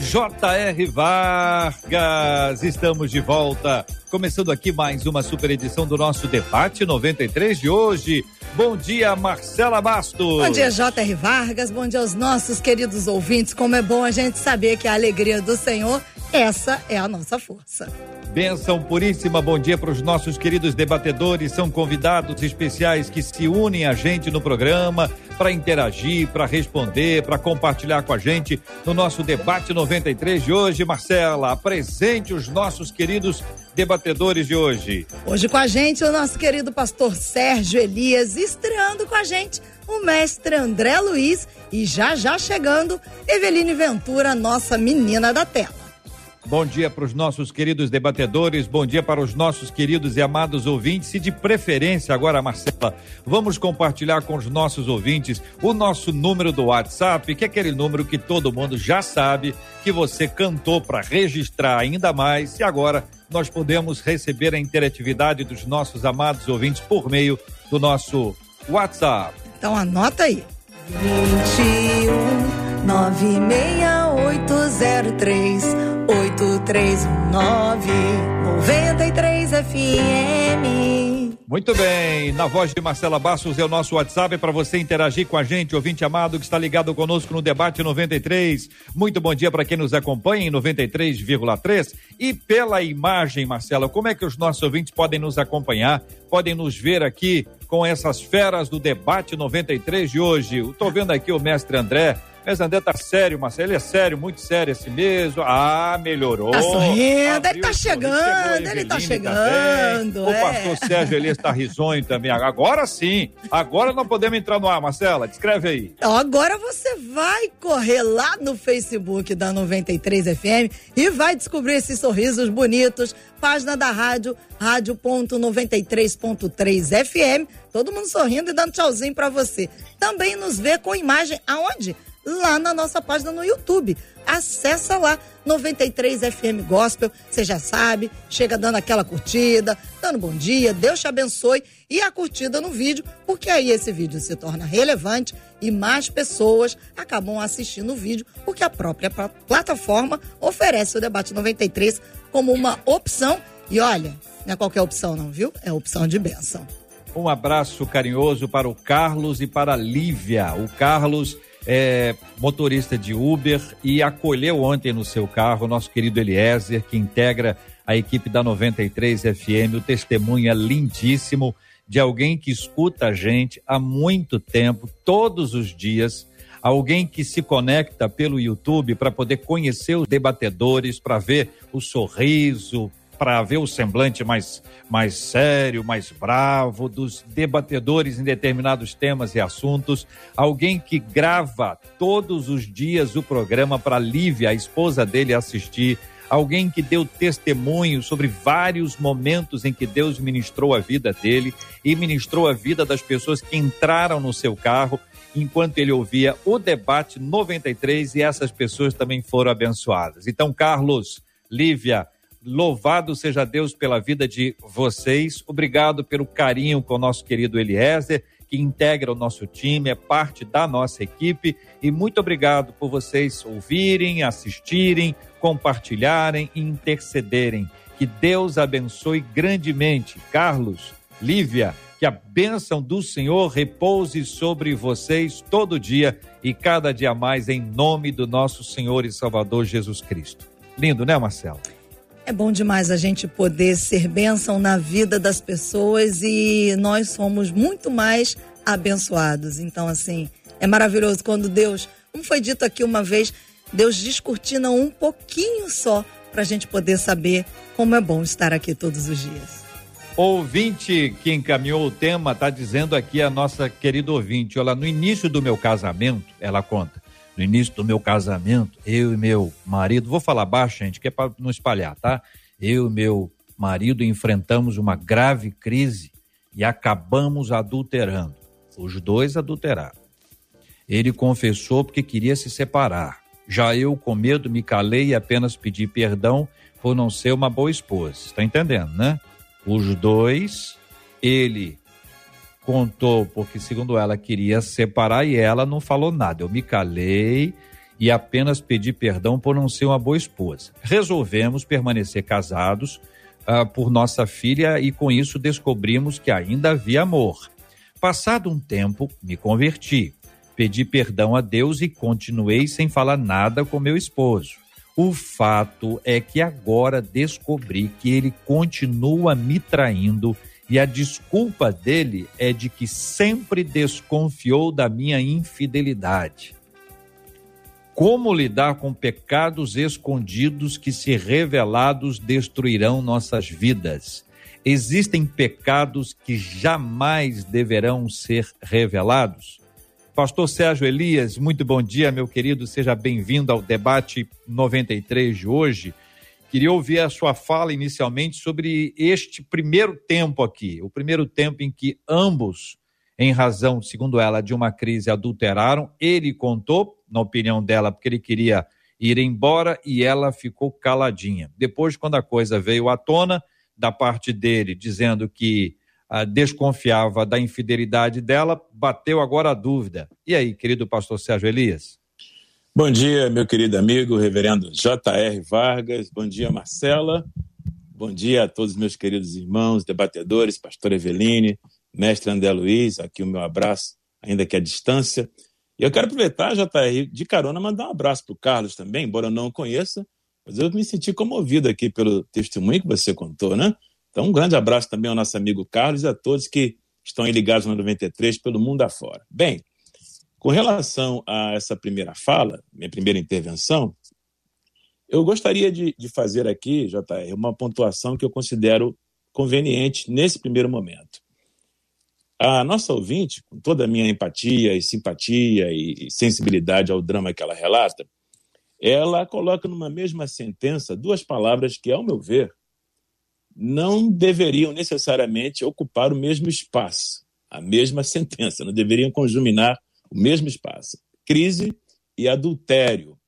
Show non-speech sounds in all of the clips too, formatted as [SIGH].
J.R. Vargas, estamos de volta, começando aqui mais uma super edição do nosso debate 93 de hoje. Bom dia, Marcela Bastos. Bom dia, J.R. Vargas. Bom dia aos nossos queridos ouvintes. Como é bom a gente saber que a alegria do Senhor, essa é a nossa força. Benção puríssima, bom dia para os nossos queridos debatedores, são convidados especiais que se unem a gente no programa para interagir, para responder, para compartilhar com a gente no nosso debate 93 de hoje. Marcela, apresente os nossos queridos debatedores de hoje. Hoje com a gente o nosso querido pastor Sérgio Elias, estreando com a gente o mestre André Luiz e já já chegando Eveline Ventura, nossa menina da tela. Bom dia para os nossos queridos debatedores, bom dia para os nossos queridos e amados ouvintes e de preferência agora, Marcela, vamos compartilhar com os nossos ouvintes o nosso número do WhatsApp, que é aquele número que todo mundo já sabe que você cantou para registrar ainda mais e agora nós podemos receber a interatividade dos nossos amados ouvintes por meio do nosso WhatsApp. Então anota aí. 21 96803 8319 93 FM. Muito bem, na voz de Marcela Bastos é o nosso WhatsApp para você interagir com a gente, ouvinte amado que está ligado conosco no debate 93. Muito bom dia para quem nos acompanha em 93,3 e pela imagem, Marcela, como é que os nossos ouvintes podem nos acompanhar, podem nos ver aqui com essas feras do debate 93 de hoje. Estou vendo aqui o mestre André mas André tá sério, Marcelo. Ele é sério, muito sério assim mesmo. Ah, melhorou. Tá sorrindo, ele tá chegando, ele tá chegando. Também. É. O pastor Sérgio Elias tá risonho também. Agora sim. Agora nós podemos entrar no ar, Marcela. Descreve aí. Então, agora você vai correr lá no Facebook da 93 FM e vai descobrir esses sorrisos bonitos. Página da rádio, rádio.93.3 FM. Todo mundo sorrindo e dando tchauzinho para você. Também nos vê com imagem aonde? Lá na nossa página no YouTube. Acessa lá 93 FM Gospel, você já sabe, chega dando aquela curtida, dando bom dia, Deus te abençoe e a curtida no vídeo, porque aí esse vídeo se torna relevante e mais pessoas acabam assistindo o vídeo, porque a própria plataforma oferece o debate 93 como uma opção. E olha, não é qualquer opção não, viu? É opção de benção. Um abraço carinhoso para o Carlos e para a Lívia. O Carlos é motorista de Uber e acolheu ontem no seu carro o nosso querido Eliezer, que integra a equipe da 93 FM. O testemunho é lindíssimo de alguém que escuta a gente há muito tempo, todos os dias. Alguém que se conecta pelo YouTube para poder conhecer os debatedores, para ver o sorriso, para ver o semblante mais, mais sério, mais bravo dos debatedores em determinados temas e assuntos. Alguém que grava todos os dias o programa para Lívia, a esposa dele, assistir. Alguém que deu testemunho sobre vários momentos em que Deus ministrou a vida dele e ministrou a vida das pessoas que entraram no seu carro enquanto ele ouvia o debate 93 e essas pessoas também foram abençoadas. Então, Carlos, Lívia, Louvado seja Deus pela vida de vocês. Obrigado pelo carinho com o nosso querido Eliezer, que integra o nosso time, é parte da nossa equipe. E muito obrigado por vocês ouvirem, assistirem, compartilharem e intercederem. Que Deus abençoe grandemente. Carlos, Lívia, que a bênção do Senhor repouse sobre vocês todo dia e cada dia mais, em nome do nosso Senhor e Salvador Jesus Cristo. Lindo, né, Marcelo? É bom demais a gente poder ser bênção na vida das pessoas e nós somos muito mais abençoados. Então, assim, é maravilhoso quando Deus, como foi dito aqui uma vez, Deus descortina um pouquinho só para a gente poder saber como é bom estar aqui todos os dias. Ouvinte que encaminhou o tema está dizendo aqui a nossa querida ouvinte, olha, no início do meu casamento, ela conta, no início do meu casamento, eu e meu marido, vou falar baixo, gente, que é para não espalhar, tá? Eu e meu marido enfrentamos uma grave crise e acabamos adulterando. Os dois adulteraram. Ele confessou porque queria se separar. Já eu, com medo, me calei e apenas pedi perdão por não ser uma boa esposa. Está entendendo, né? Os dois, ele contou porque, segundo ela, queria separar e ela não falou nada. Eu me calei e apenas pedi perdão por não ser uma boa esposa. Resolvemos permanecer casados uh, por nossa filha e com isso descobrimos que ainda havia amor. Passado um tempo, me converti pedi perdão a Deus e continuei sem falar nada com meu esposo. O fato é que agora descobri que ele continua me traindo e a desculpa dele é de que sempre desconfiou da minha infidelidade. Como lidar com pecados escondidos que, se revelados, destruirão nossas vidas? Existem pecados que jamais deverão ser revelados? Pastor Sérgio Elias, muito bom dia, meu querido. Seja bem-vindo ao debate 93 de hoje. Queria ouvir a sua fala inicialmente sobre este primeiro tempo aqui, o primeiro tempo em que ambos, em razão, segundo ela, de uma crise, adulteraram. Ele contou, na opinião dela, porque ele queria ir embora e ela ficou caladinha. Depois, quando a coisa veio à tona, da parte dele, dizendo que ah, desconfiava da infidelidade dela, bateu agora a dúvida. E aí, querido pastor Sérgio Elias? Bom dia, meu querido amigo, reverendo J.R. Vargas. Bom dia, Marcela. Bom dia a todos meus queridos irmãos, debatedores, pastor Eveline, mestre André Luiz, aqui o meu abraço, ainda que à distância. E eu quero aproveitar, JR, de carona, mandar um abraço para o Carlos também, embora eu não o conheça, mas eu me senti comovido aqui pelo testemunho que você contou, né? Então, um grande abraço também ao nosso amigo Carlos e a todos que estão ligados no 93 pelo mundo afora. Bem, com relação a essa primeira fala, minha primeira intervenção, eu gostaria de, de fazer aqui, JR, uma pontuação que eu considero conveniente nesse primeiro momento. A nossa ouvinte, com toda a minha empatia e simpatia e sensibilidade ao drama que ela relata, ela coloca numa mesma sentença duas palavras que, ao meu ver, não deveriam necessariamente ocupar o mesmo espaço, a mesma sentença, não deveriam conjuminar o mesmo espaço. Crise e adultério.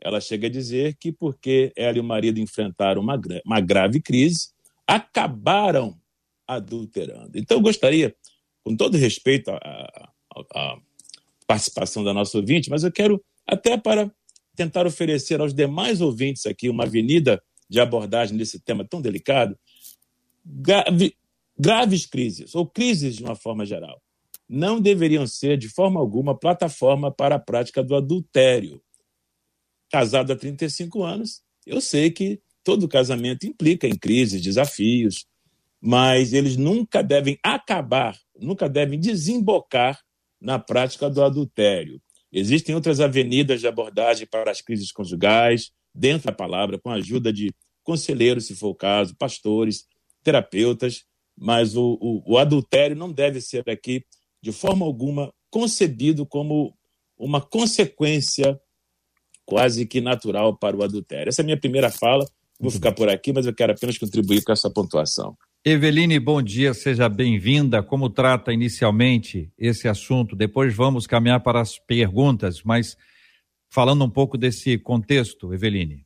Ela chega a dizer que porque ela e o marido enfrentaram uma, uma grave crise, acabaram adulterando. Então, eu gostaria, com todo respeito à, participação da nossa ouvinte, mas eu quero, até para tentar oferecer aos demais ouvintes aqui uma avenida de abordagem desse tema tão delicado, grave, graves crises, ou crises de uma forma geral, não deveriam ser, de forma alguma, plataforma para a prática do adultério. Casado há 35 anos, eu sei que todo casamento implica em crises, desafios, mas eles nunca devem acabar, nunca devem desembocar na prática do adultério. Existem outras avenidas de abordagem para as crises conjugais, dentro da palavra, com a ajuda de conselheiros, se for o caso, pastores, terapeutas, mas o, o, o adultério não deve ser aqui, de forma alguma, concebido como uma consequência quase que natural para o adultério. Essa é a minha primeira fala. Vou ficar por aqui, mas eu quero apenas contribuir com essa pontuação. Eveline, bom dia, seja bem-vinda. Como trata inicialmente esse assunto? Depois vamos caminhar para as perguntas, mas falando um pouco desse contexto, Eveline.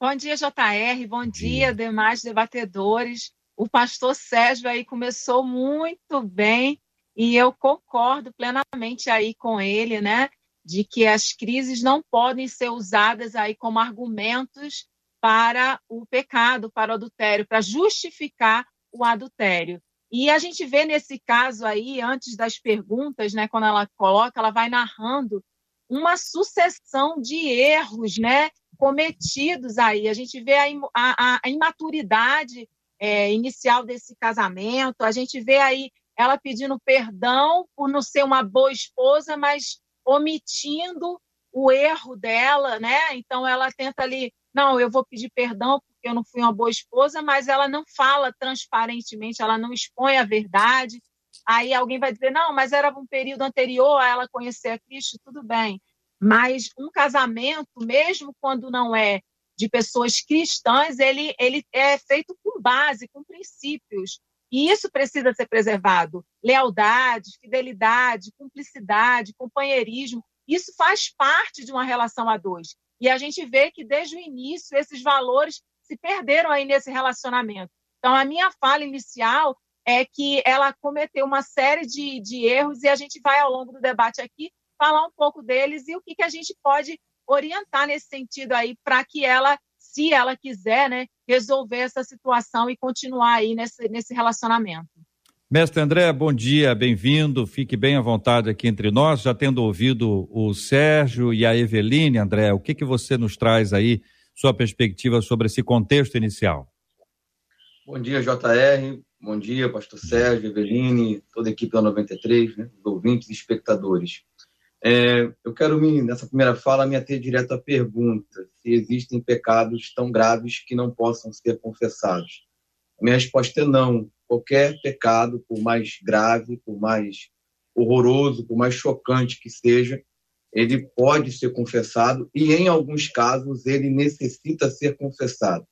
Bom dia, JR. Bom dia, demais debatedores. O pastor Sérgio aí começou muito bem e eu concordo plenamente aí com ele, né? De que as crises não podem ser usadas aí como argumentos para o pecado, para o adultério, para justificar o adultério. E a gente vê nesse caso aí, antes das perguntas, né, quando ela coloca, ela vai narrando uma sucessão de erros, né, cometidos aí. A gente vê a, a, a imaturidade é, inicial desse casamento, a gente vê aí ela pedindo perdão por não ser uma boa esposa, mas omitindo o erro dela, né? Então ela tenta ali, não, eu vou pedir perdão porque eu não fui uma boa esposa, mas ela não fala transparentemente, ela não expõe a verdade. Aí alguém vai dizer, não, mas era um período anterior a ela conhecer a Cristo, tudo bem. Mas um casamento, mesmo quando não é de pessoas cristãs, ele, ele é feito com base, com princípios. E isso precisa ser preservado. Lealdade, fidelidade, cumplicidade, companheirismo. Isso faz parte de uma relação a dois. E a gente vê que desde o início esses valores se perderam aí nesse relacionamento. Então, a minha fala inicial é que ela cometeu uma série de, de erros e a gente vai, ao longo do debate aqui, falar um pouco deles e o que, que a gente pode orientar nesse sentido aí para que ela, se ela quiser, né, resolver essa situação e continuar aí nesse, nesse relacionamento. Mestre André, bom dia, bem-vindo. Fique bem à vontade aqui entre nós. Já tendo ouvido o Sérgio e a Eveline, André, o que, que você nos traz aí, sua perspectiva sobre esse contexto inicial? Bom dia, JR. Bom dia, pastor Sérgio, Eveline, toda a equipe da 93, né, ouvintes e espectadores. É, eu quero, me, nessa primeira fala, me ater direto à pergunta se existem pecados tão graves que não possam ser confessados. A minha resposta é não. Qualquer pecado, por mais grave, por mais horroroso, por mais chocante que seja, ele pode ser confessado e, em alguns casos, ele necessita ser confessado.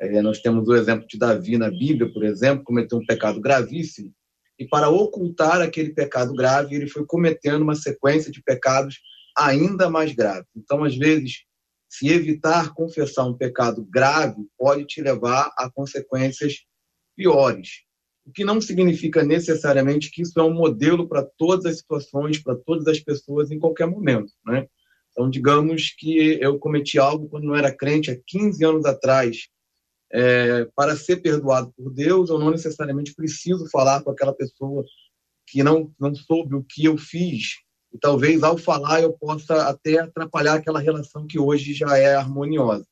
É, nós temos o exemplo de Davi na Bíblia, por exemplo, cometeu um pecado gravíssimo e para ocultar aquele pecado grave, ele foi cometendo uma sequência de pecados ainda mais graves. Então, às vezes, se evitar confessar um pecado grave pode te levar a consequências piores. O que não significa necessariamente que isso é um modelo para todas as situações, para todas as pessoas em qualquer momento, né? Então, digamos que eu cometi algo quando não era crente, há 15 anos atrás, é, para ser perdoado por Deus, eu não necessariamente preciso falar com aquela pessoa que não, não soube o que eu fiz. E talvez ao falar eu possa até atrapalhar aquela relação que hoje já é harmoniosa.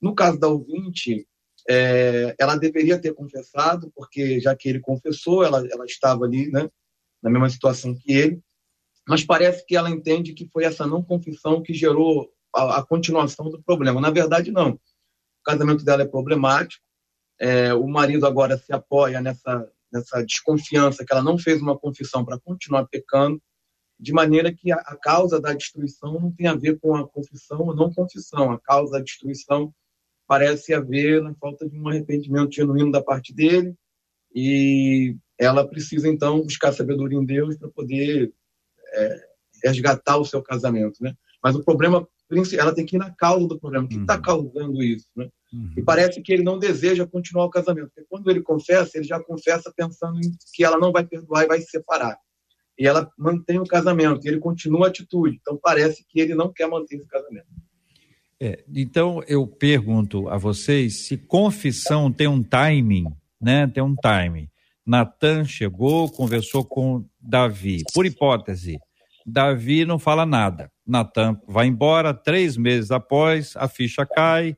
No caso da ouvinte, é, ela deveria ter confessado, porque já que ele confessou, ela, ela estava ali né, na mesma situação que ele, mas parece que ela entende que foi essa não confissão que gerou a, a continuação do problema. Na verdade, não casamento dela é problemático. É, o marido agora se apoia nessa, nessa desconfiança que ela não fez uma confissão para continuar pecando, de maneira que a, a, causa da destruição não tem a ver com a confissão ou não confissão. A causa da destruição parece haver na falta de um arrependimento genuíno da parte dele e ela precisa então buscar sabedoria em Deus para poder é, resgatar o seu casamento, né? Mas o problema ela tem que ir na causa do problema. O que está uhum. causando isso? Né? Uhum. E parece que ele não deseja continuar o casamento. Porque quando ele confessa, ele já confessa pensando em que ela não vai perdoar e vai se separar. E ela mantém o casamento, e ele continua a atitude. Então parece que ele não quer manter esse casamento. É, então eu pergunto a vocês se confissão tem um timing, né? Tem um timing. Natan chegou, conversou com Davi. Por hipótese, Davi não fala nada. Natan vai embora, três meses após, a ficha cai,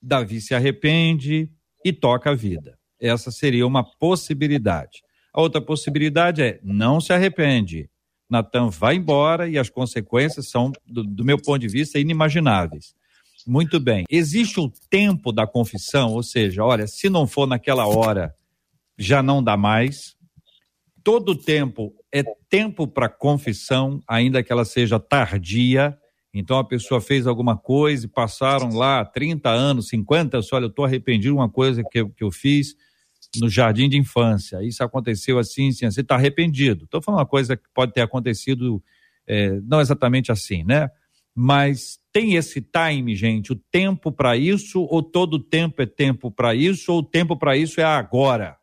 Davi se arrepende e toca a vida. Essa seria uma possibilidade. A outra possibilidade é não se arrepende. Natan vai embora e as consequências são, do, do meu ponto de vista, inimagináveis. Muito bem. Existe o tempo da confissão, ou seja, olha, se não for naquela hora, já não dá mais. Todo tempo é tempo para confissão, ainda que ela seja tardia. Então a pessoa fez alguma coisa e passaram lá 30 anos, 50, só olha, eu estou arrependido de uma coisa que, que eu fiz no jardim de infância. Isso aconteceu assim, assim, você está arrependido. Estou falando uma coisa que pode ter acontecido é, não exatamente assim, né? Mas tem esse time, gente, o tempo para isso, ou todo tempo é tempo para isso, ou o tempo para isso é agora?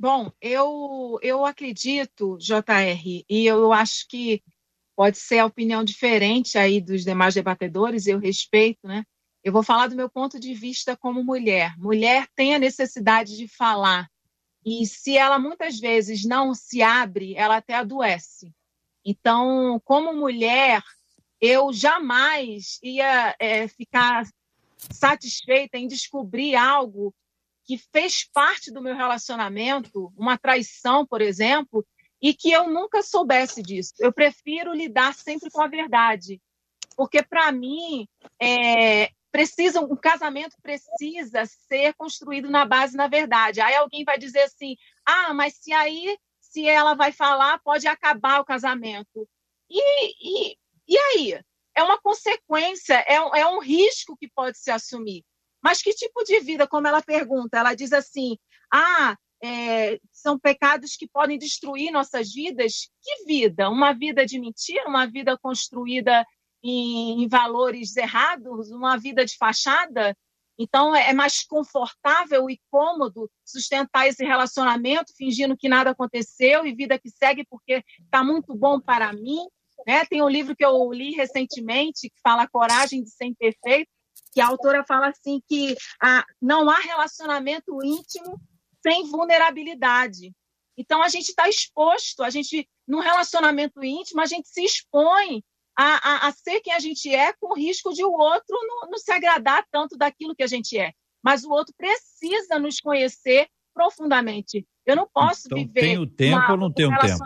Bom, eu, eu acredito, JR, e eu acho que pode ser a opinião diferente aí dos demais debatedores, eu respeito, né? Eu vou falar do meu ponto de vista como mulher. Mulher tem a necessidade de falar. E se ela muitas vezes não se abre, ela até adoece. Então, como mulher, eu jamais ia é, ficar satisfeita em descobrir algo que fez parte do meu relacionamento, uma traição, por exemplo, e que eu nunca soubesse disso. Eu prefiro lidar sempre com a verdade, porque para mim é, precisa um casamento precisa ser construído na base da verdade. Aí alguém vai dizer assim, ah, mas se aí se ela vai falar pode acabar o casamento. E, e, E aí? É uma consequência, é, é um risco que pode se assumir. Mas que tipo de vida, como ela pergunta? Ela diz assim: ah, é, são pecados que podem destruir nossas vidas. Que vida? Uma vida de mentira? Uma vida construída em, em valores errados? Uma vida de fachada? Então, é, é mais confortável e cômodo sustentar esse relacionamento, fingindo que nada aconteceu e vida que segue porque está muito bom para mim. Né? Tem um livro que eu li recentemente que fala Coragem de Ser Imperfeito, que a autora fala assim que ah, não há relacionamento íntimo sem vulnerabilidade. Então a gente está exposto, a gente num relacionamento íntimo a gente se expõe a, a, a, ser quem a gente é, com o risco de o outro não, não se agradar tanto daquilo que a gente é. Mas o outro precisa nos conhecer profundamente. Eu não posso então, viver. Tem o tempo uma, ou não tem um tempo?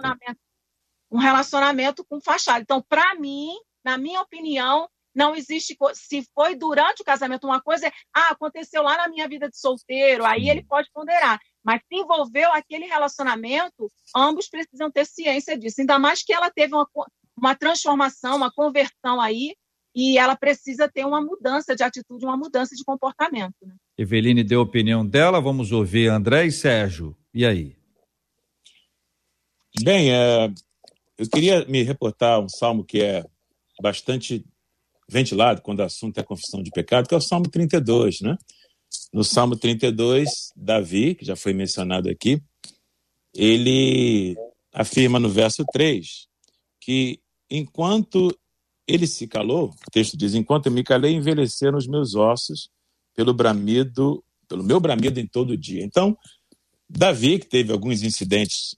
Um relacionamento com fachada. Então, para mim, na minha opinião, não existe. Se foi durante o casamento uma coisa, é, ah, aconteceu lá na minha vida de solteiro, aí ele pode ponderar. Mas se envolveu aquele relacionamento, ambos precisam ter ciência disso. Ainda mais que ela teve uma, uma transformação, uma conversão aí, e ela precisa ter uma mudança de atitude, uma mudança de comportamento. Né? Eveline deu a opinião dela, vamos ouvir André e Sérgio. E aí? Bem, é, eu queria me reportar um salmo que é bastante ventilado quando o assunto é a confissão de pecado, que é o Salmo 32, né? No Salmo 32, Davi, que já foi mencionado aqui, ele afirma no verso 3 que enquanto ele se calou, o texto diz: Enquanto eu me calei, envelheceram os meus ossos pelo bramido, pelo meu bramido em todo dia. Então, Davi, que teve alguns incidentes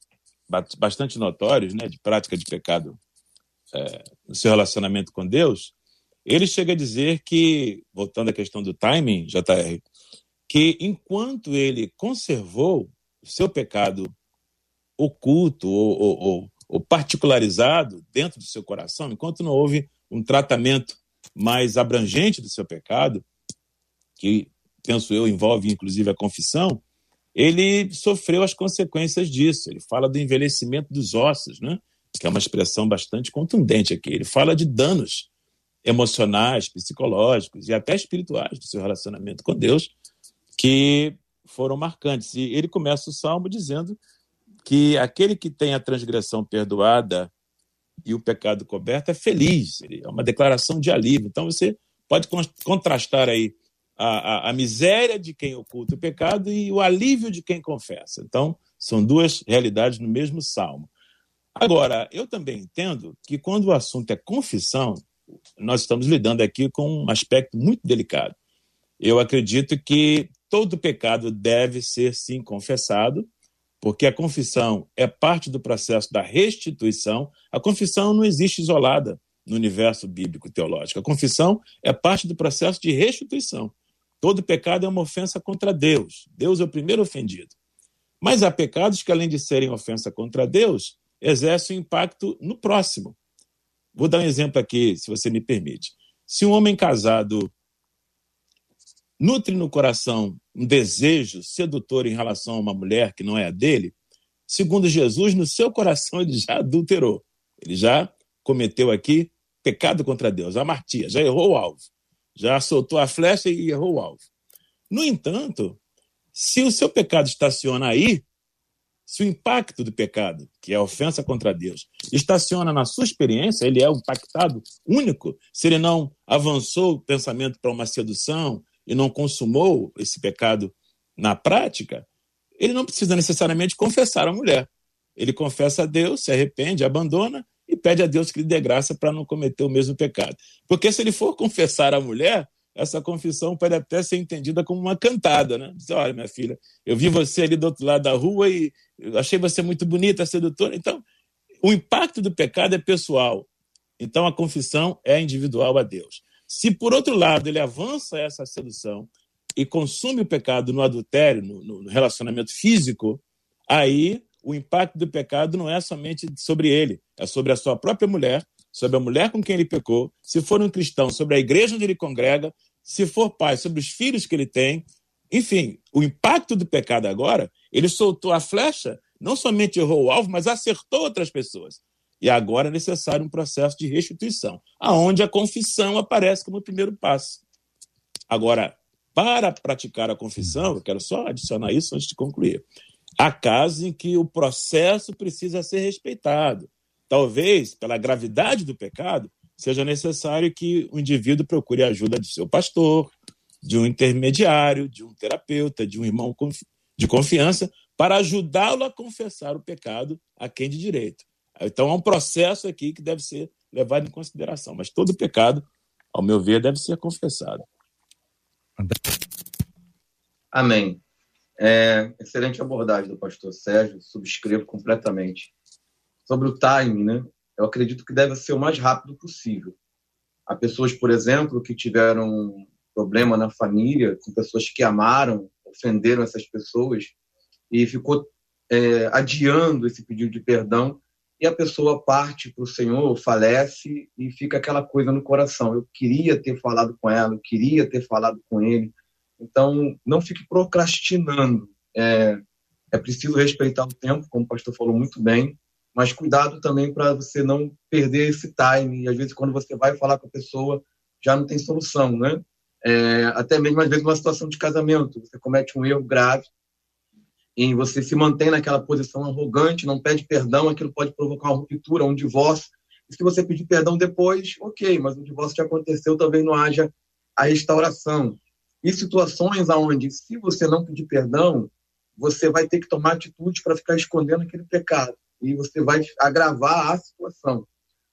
bastante notórios, né, de prática de pecado é, no seu relacionamento com Deus, ele chega a dizer que, voltando à questão do timing, JR, que enquanto ele conservou o seu pecado oculto ou, ou, ou, ou particularizado dentro do seu coração, enquanto não houve um tratamento mais abrangente do seu pecado, que penso eu envolve inclusive a confissão, ele sofreu as consequências disso. Ele fala do envelhecimento dos ossos, né? que é uma expressão bastante contundente aqui. Ele fala de danos emocionais, psicológicos e até espirituais do seu relacionamento com Deus, que foram marcantes. E ele começa o salmo dizendo que aquele que tem a transgressão perdoada e o pecado coberto é feliz, é uma declaração de alívio. Então você pode contrastar aí a, a, a miséria de quem oculta o pecado e o alívio de quem confessa. Então, são duas realidades no mesmo salmo. Agora, eu também entendo que quando o assunto é confissão, nós estamos lidando aqui com um aspecto muito delicado. Eu acredito que todo pecado deve ser sim confessado, porque a confissão é parte do processo da restituição. A confissão não existe isolada no universo bíblico teológico. A confissão é parte do processo de restituição. Todo pecado é uma ofensa contra Deus. Deus é o primeiro ofendido. Mas há pecados que, além de serem ofensa contra Deus, exercem impacto no próximo. Vou dar um exemplo aqui, se você me permite. Se um homem casado nutre no coração um desejo sedutor em relação a uma mulher que não é a dele, segundo Jesus, no seu coração ele já adulterou. Ele já cometeu aqui pecado contra Deus, amartia, já errou o alvo. Já soltou a flecha e errou o alvo. No entanto, se o seu pecado estaciona aí, se o impacto do pecado, que é a ofensa contra Deus, estaciona na sua experiência, ele é um impactado único, se ele não avançou o pensamento para uma sedução e não consumou esse pecado na prática, ele não precisa necessariamente confessar a mulher. Ele confessa a Deus, se arrepende, abandona e pede a Deus que lhe dê graça para não cometer o mesmo pecado. Porque se ele for confessar a mulher, essa confissão pode até ser entendida como uma cantada, né? Diz, olha, minha filha, eu vi você ali do outro lado da rua e achei você muito bonita, sedutora. Então, o impacto do pecado é pessoal. Então, a confissão é individual a Deus. Se, por outro lado, ele avança essa sedução e consome o pecado no adultério, no, no relacionamento físico, aí o impacto do pecado não é somente sobre ele, é sobre a sua própria mulher, sobre a mulher com quem ele pecou, se for um cristão, sobre a igreja onde ele congrega, se for pai, sobre os filhos que ele tem. Enfim, o impacto do pecado agora, ele soltou a flecha, não somente errou o alvo, mas acertou outras pessoas. E agora é necessário um processo de restituição, aonde a confissão aparece como primeiro passo. Agora, para praticar a confissão, eu quero só adicionar isso antes de concluir. Há casos em que o processo precisa ser respeitado. Talvez, pela gravidade do pecado, seja necessário que o indivíduo procure a ajuda de seu pastor, de um intermediário, de um terapeuta, de um irmão de confiança, para ajudá-lo a confessar o pecado a quem de direito. Então, há um processo aqui que deve ser levado em consideração, mas todo pecado, ao meu ver, deve ser confessado. Amém. É, excelente abordagem do pastor Sérgio, subscrevo completamente. Sobre o timing, né? Eu acredito que deve ser o mais rápido possível. Há pessoas, por exemplo, que tiveram problema na família, com pessoas que amaram, ofenderam essas pessoas e ficou é, adiando esse pedido de perdão e a pessoa parte para o Senhor, falece e fica aquela coisa no coração. Eu queria ter falado com ela, eu queria ter falado com ele. Então, não fique procrastinando. É, é preciso respeitar o tempo, como o pastor falou muito bem, mas cuidado também para você não perder esse time. E às vezes, quando você vai falar com a pessoa, já não tem solução, né? É, até mesmo, às vezes, uma situação de casamento, você comete um erro grave e você se mantém naquela posição arrogante, não pede perdão, aquilo pode provocar uma ruptura, um divórcio. E se você pedir perdão depois, ok, mas o divórcio já aconteceu, talvez não haja a restauração. E situações onde, se você não pedir perdão, você vai ter que tomar atitude para ficar escondendo aquele pecado. E você vai agravar a situação.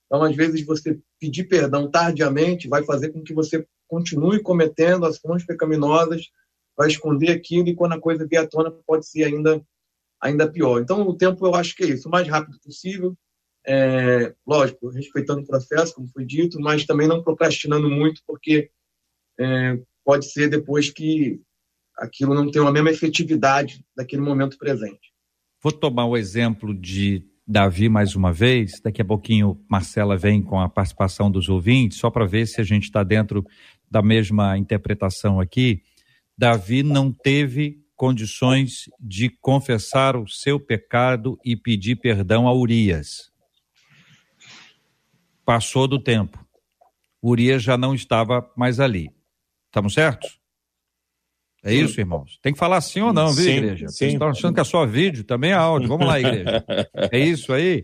Então, às vezes, você pedir perdão tardiamente vai fazer com que você continue cometendo ações pecaminosas vai esconder aquilo e quando a coisa vier à tona pode ser ainda, ainda pior. Então, o tempo eu acho que é isso, o mais rápido possível, é, lógico, respeitando o processo, como foi dito, mas também não procrastinando muito, porque é, pode ser depois que aquilo não tem a mesma efetividade daquele momento presente. Vou tomar o exemplo de Davi mais uma vez. Daqui a pouquinho Marcela vem com a participação dos ouvintes, só para ver se a gente está dentro da mesma interpretação aqui. Davi não teve condições de confessar o seu pecado e pedir perdão a Urias. Passou do tempo. Urias já não estava mais ali. Estamos certos? É isso, irmãos? Tem que falar sim ou não, viu, sim, igreja? Sim. Vocês estão achando que é só vídeo, também é áudio. Vamos lá, igreja. [LAUGHS] É isso aí?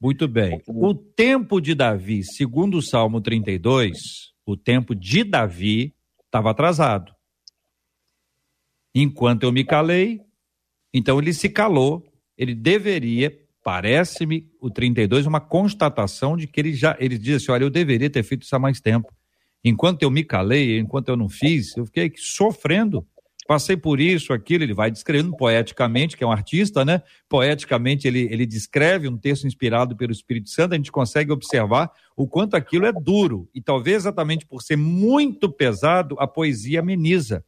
Muito bem. O tempo de Davi, segundo o Salmo 32, o tempo de Davi estava atrasado. Enquanto eu me calei, então ele se calou, ele deveria, parece-me, o 32, uma constatação de que ele já, ele diz assim, olha, eu deveria ter feito isso há mais tempo. Enquanto eu me calei, enquanto eu não fiz, eu fiquei sofrendo. Passei por isso, aquilo, ele vai descrevendo poeticamente, que é um artista, né? Poeticamente ele, ele descreve um texto inspirado pelo Espírito Santo, a gente consegue observar o quanto aquilo é duro. E talvez exatamente por ser muito pesado, a poesia ameniza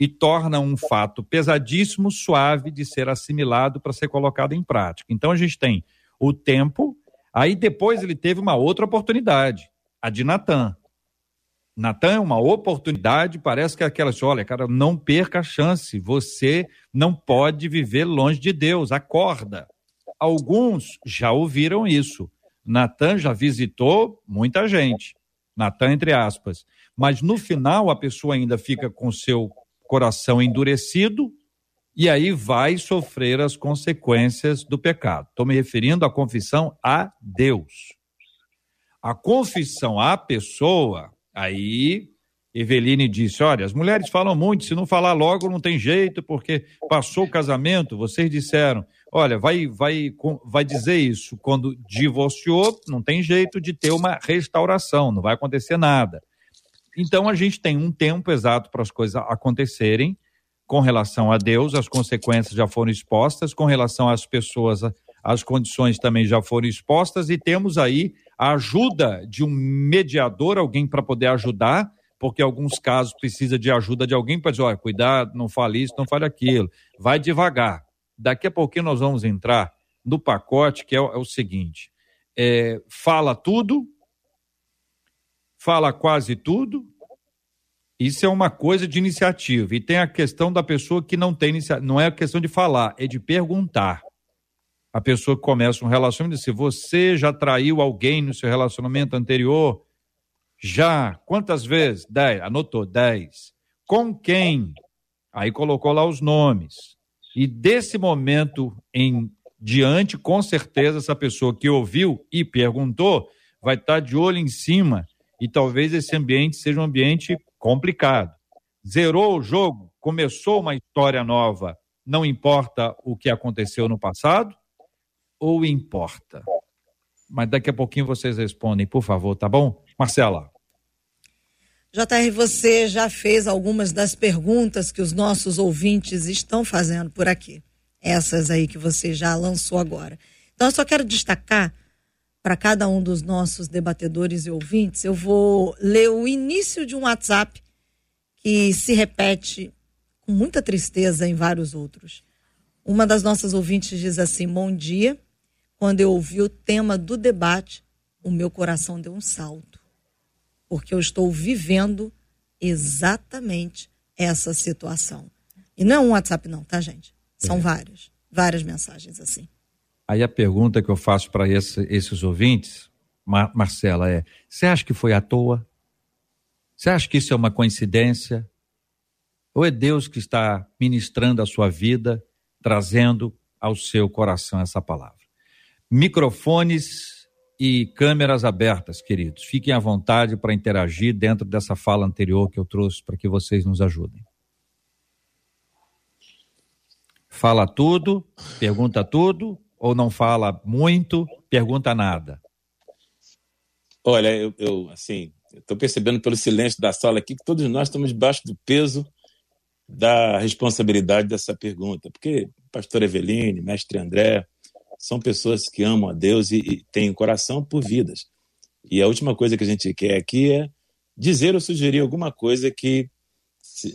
e torna um fato pesadíssimo suave de ser assimilado para ser colocado em prática. Então a gente tem o tempo, aí depois ele teve uma outra oportunidade, a de Natan. Natan é uma oportunidade, parece que é aquela assim, olha, cara, não perca a chance, você não pode viver longe de Deus, acorda. Alguns já ouviram isso. Natan já visitou muita gente. Natan, entre aspas. Mas no final a pessoa ainda fica com seu coração endurecido e aí vai sofrer as consequências do pecado. Estou me referindo à confissão a Deus. A confissão à pessoa, aí Eveline disse: olha, as mulheres falam muito, se não falar logo não tem jeito, porque passou o casamento, vocês disseram, olha, vai, vai, vai dizer isso quando divorciou, não tem jeito de ter uma restauração, não vai acontecer nada. Então a gente tem um tempo exato para as coisas acontecerem com relação a Deus, as consequências já foram expostas, com relação às pessoas, as condições também já foram expostas e temos aí a ajuda de um mediador, alguém para poder ajudar, porque alguns casos precisa de ajuda de alguém para dizer, olha, cuidado, não fale isso, não fale aquilo, vai devagar. Daqui a pouquinho nós vamos entrar no pacote que é o, é o seguinte, é, fala tudo, fala quase tudo. Isso é uma coisa de iniciativa. E tem a questão da pessoa que não tem iniciativa. Não é a questão de falar, é de perguntar. A pessoa que começa um relacionamento diz: você já traiu alguém no seu relacionamento anterior? Já. Quantas vezes? Dez. Anotou, dez. Com quem? Aí colocou lá os nomes. E desse momento em diante, com certeza, essa pessoa que ouviu e perguntou vai estar de olho em cima e talvez esse ambiente seja um ambiente complicado. Zerou o jogo, começou uma história nova, não importa o que aconteceu no passado ou importa? Mas daqui a pouquinho vocês respondem, por favor, tá bom? Marcela. JR, você já fez algumas das perguntas que os nossos ouvintes estão fazendo por aqui. Essas aí que você já lançou agora. Então, eu só quero destacar para cada um dos nossos debatedores e ouvintes, eu vou ler o início de um WhatsApp que se repete com muita tristeza em vários outros. Uma das nossas ouvintes diz assim: Bom dia. Quando eu ouvi o tema do debate, o meu coração deu um salto, porque eu estou vivendo exatamente essa situação. E não é um WhatsApp, não, tá, gente? São é. vários, várias mensagens assim. Aí a pergunta que eu faço para esse, esses ouvintes, Mar Marcela, é: você acha que foi à toa? Você acha que isso é uma coincidência? Ou é Deus que está ministrando a sua vida, trazendo ao seu coração essa palavra? Microfones e câmeras abertas, queridos. Fiquem à vontade para interagir dentro dessa fala anterior que eu trouxe para que vocês nos ajudem. Fala tudo, pergunta tudo, ou não fala muito, pergunta nada? Olha, eu, eu assim, estou percebendo pelo silêncio da sala aqui que todos nós estamos debaixo do peso da responsabilidade dessa pergunta, porque pastor Eveline, mestre André, são pessoas que amam a Deus e, e têm coração por vidas. E a última coisa que a gente quer aqui é dizer ou sugerir alguma coisa que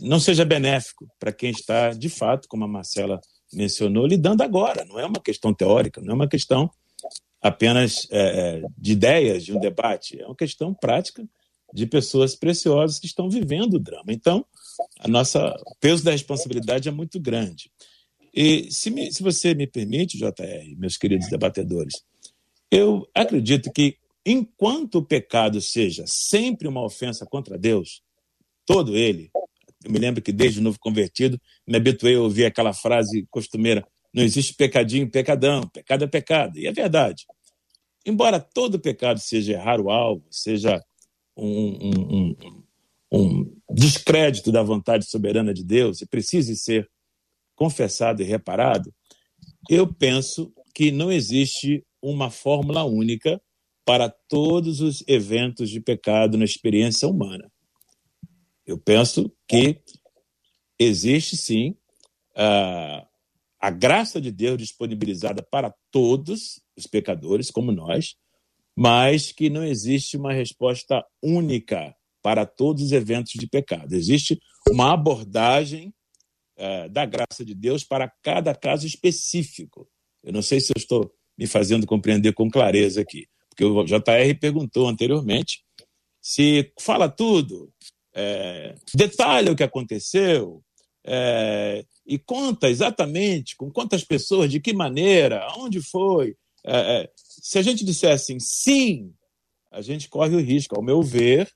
não seja benéfico para quem está, de fato, como a Marcela mencionou, lidando agora. Não é uma questão teórica, não é uma questão apenas é, é, de ideias, de um debate. É uma questão prática de pessoas preciosas que estão vivendo o drama. Então, a nossa, o peso da responsabilidade é muito grande. E se, me, se você me permite, JR, meus queridos debatedores, eu acredito que enquanto o pecado seja sempre uma ofensa contra Deus, todo ele, eu me lembro que desde novo convertido me habituei a ouvir aquela frase costumeira: não existe pecadinho, pecadão, pecado é pecado. E é verdade. Embora todo pecado seja errar o alvo, seja um, um, um, um descrédito da vontade soberana de Deus e precise ser confessado e reparado, eu penso que não existe uma fórmula única para todos os eventos de pecado na experiência humana. Eu penso que existe sim a, a graça de Deus disponibilizada para todos os pecadores, como nós, mas que não existe uma resposta única para todos os eventos de pecado. Existe uma abordagem uh, da graça de Deus para cada caso específico. Eu não sei se eu estou me fazendo compreender com clareza aqui, porque o JR perguntou anteriormente se fala tudo, é, detalha o que aconteceu é, e conta exatamente com quantas pessoas, de que maneira, aonde foi. É, é, se a gente disser assim, sim, a gente corre o risco, ao meu ver,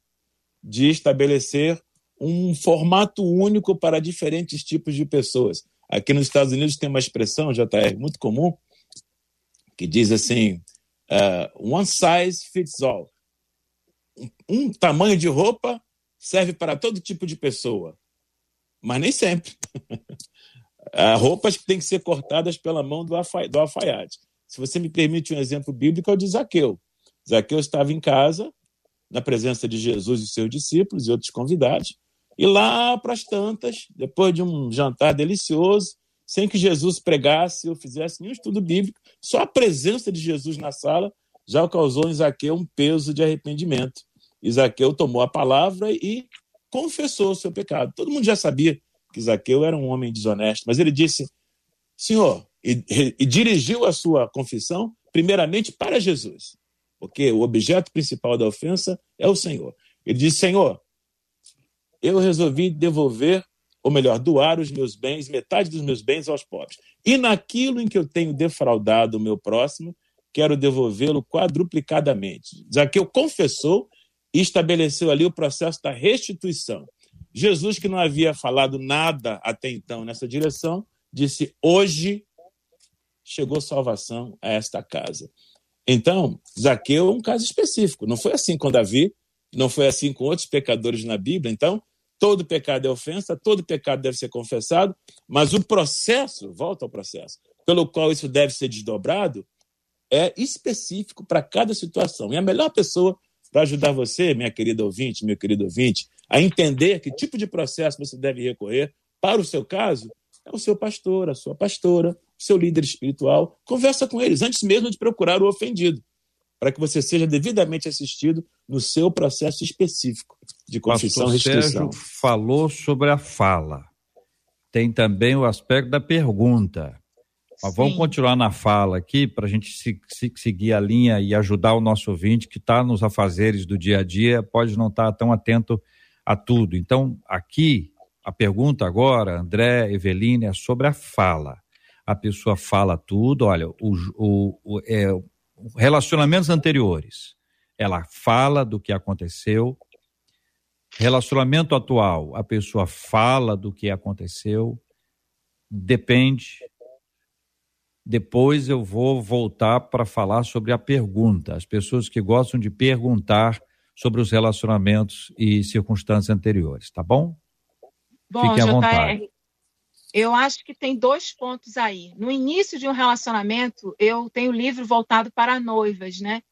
de estabelecer um formato único para diferentes tipos de pessoas. Aqui nos Estados Unidos tem uma expressão, JR, muito comum, que diz assim: uh, one size fits all. Um, tamanho de roupa serve para todo tipo de pessoa, mas nem sempre. [LAUGHS] Há roupas que têm que ser cortadas pela mão do, do alfaiate. Se você me permite um exemplo bíblico, é o de Zaqueu. Zaqueu estava em casa, na presença de Jesus e seus discípulos e outros convidados, e lá para as tantas, depois de um jantar delicioso, sem que Jesus pregasse ou fizesse nenhum estudo bíblico, só a presença de Jesus na sala já causou em Zaqueu um peso de arrependimento. Isaqueu tomou a palavra e confessou o seu pecado. Todo mundo já sabia que Isaqueu era um homem desonesto, mas ele disse: Senhor, e, e dirigiu a sua confissão primeiramente para Jesus, porque o objeto principal da ofensa é o Senhor. Ele disse: Senhor, eu resolvi devolver ou melhor, doar os meus bens, metade dos meus bens aos pobres. E naquilo em que eu tenho defraudado o meu próximo, quero devolvê-lo quadruplicadamente. Zaqueu confessou e estabeleceu ali o processo da restituição. Jesus, que não havia falado nada até então nessa direção, disse: Hoje chegou salvação a esta casa. Então, Zaqueu é um caso específico. Não foi assim com Davi, não foi assim com outros pecadores na Bíblia. Então, todo pecado é ofensa, todo pecado deve ser confessado, mas o processo, volta ao processo, pelo qual isso deve ser desdobrado, é específico para cada situação. E a melhor pessoa para ajudar você, minha querida ouvinte, meu querido ouvinte, a entender que tipo de processo você deve recorrer para o seu caso, é o seu pastor, a sua pastora, o seu líder espiritual. Conversa com eles antes mesmo de procurar o ofendido, para que você seja devidamente assistido no seu processo específico de confissão e restituição. Sérgio falou sobre a fala. Tem também o aspecto da pergunta. Mas vamos continuar na fala aqui para a gente se, se, seguir a linha e ajudar o nosso ouvinte que está nos afazeres do dia a dia, pode não estar tá tão atento a tudo. Então, aqui, a pergunta agora, André, Eveline, é sobre a fala. A pessoa fala tudo, olha, o, o, o é, relacionamentos anteriores, ela fala do que aconteceu. Relacionamento atual, a pessoa fala do que aconteceu. Depende, depois eu vou voltar para falar sobre a pergunta. As pessoas que gostam de perguntar sobre os relacionamentos e circunstâncias anteriores, tá bom? Bom, Fiquem à vontade. Eu acho que tem dois pontos aí. No início de um relacionamento, eu tenho livro voltado para noivas, né?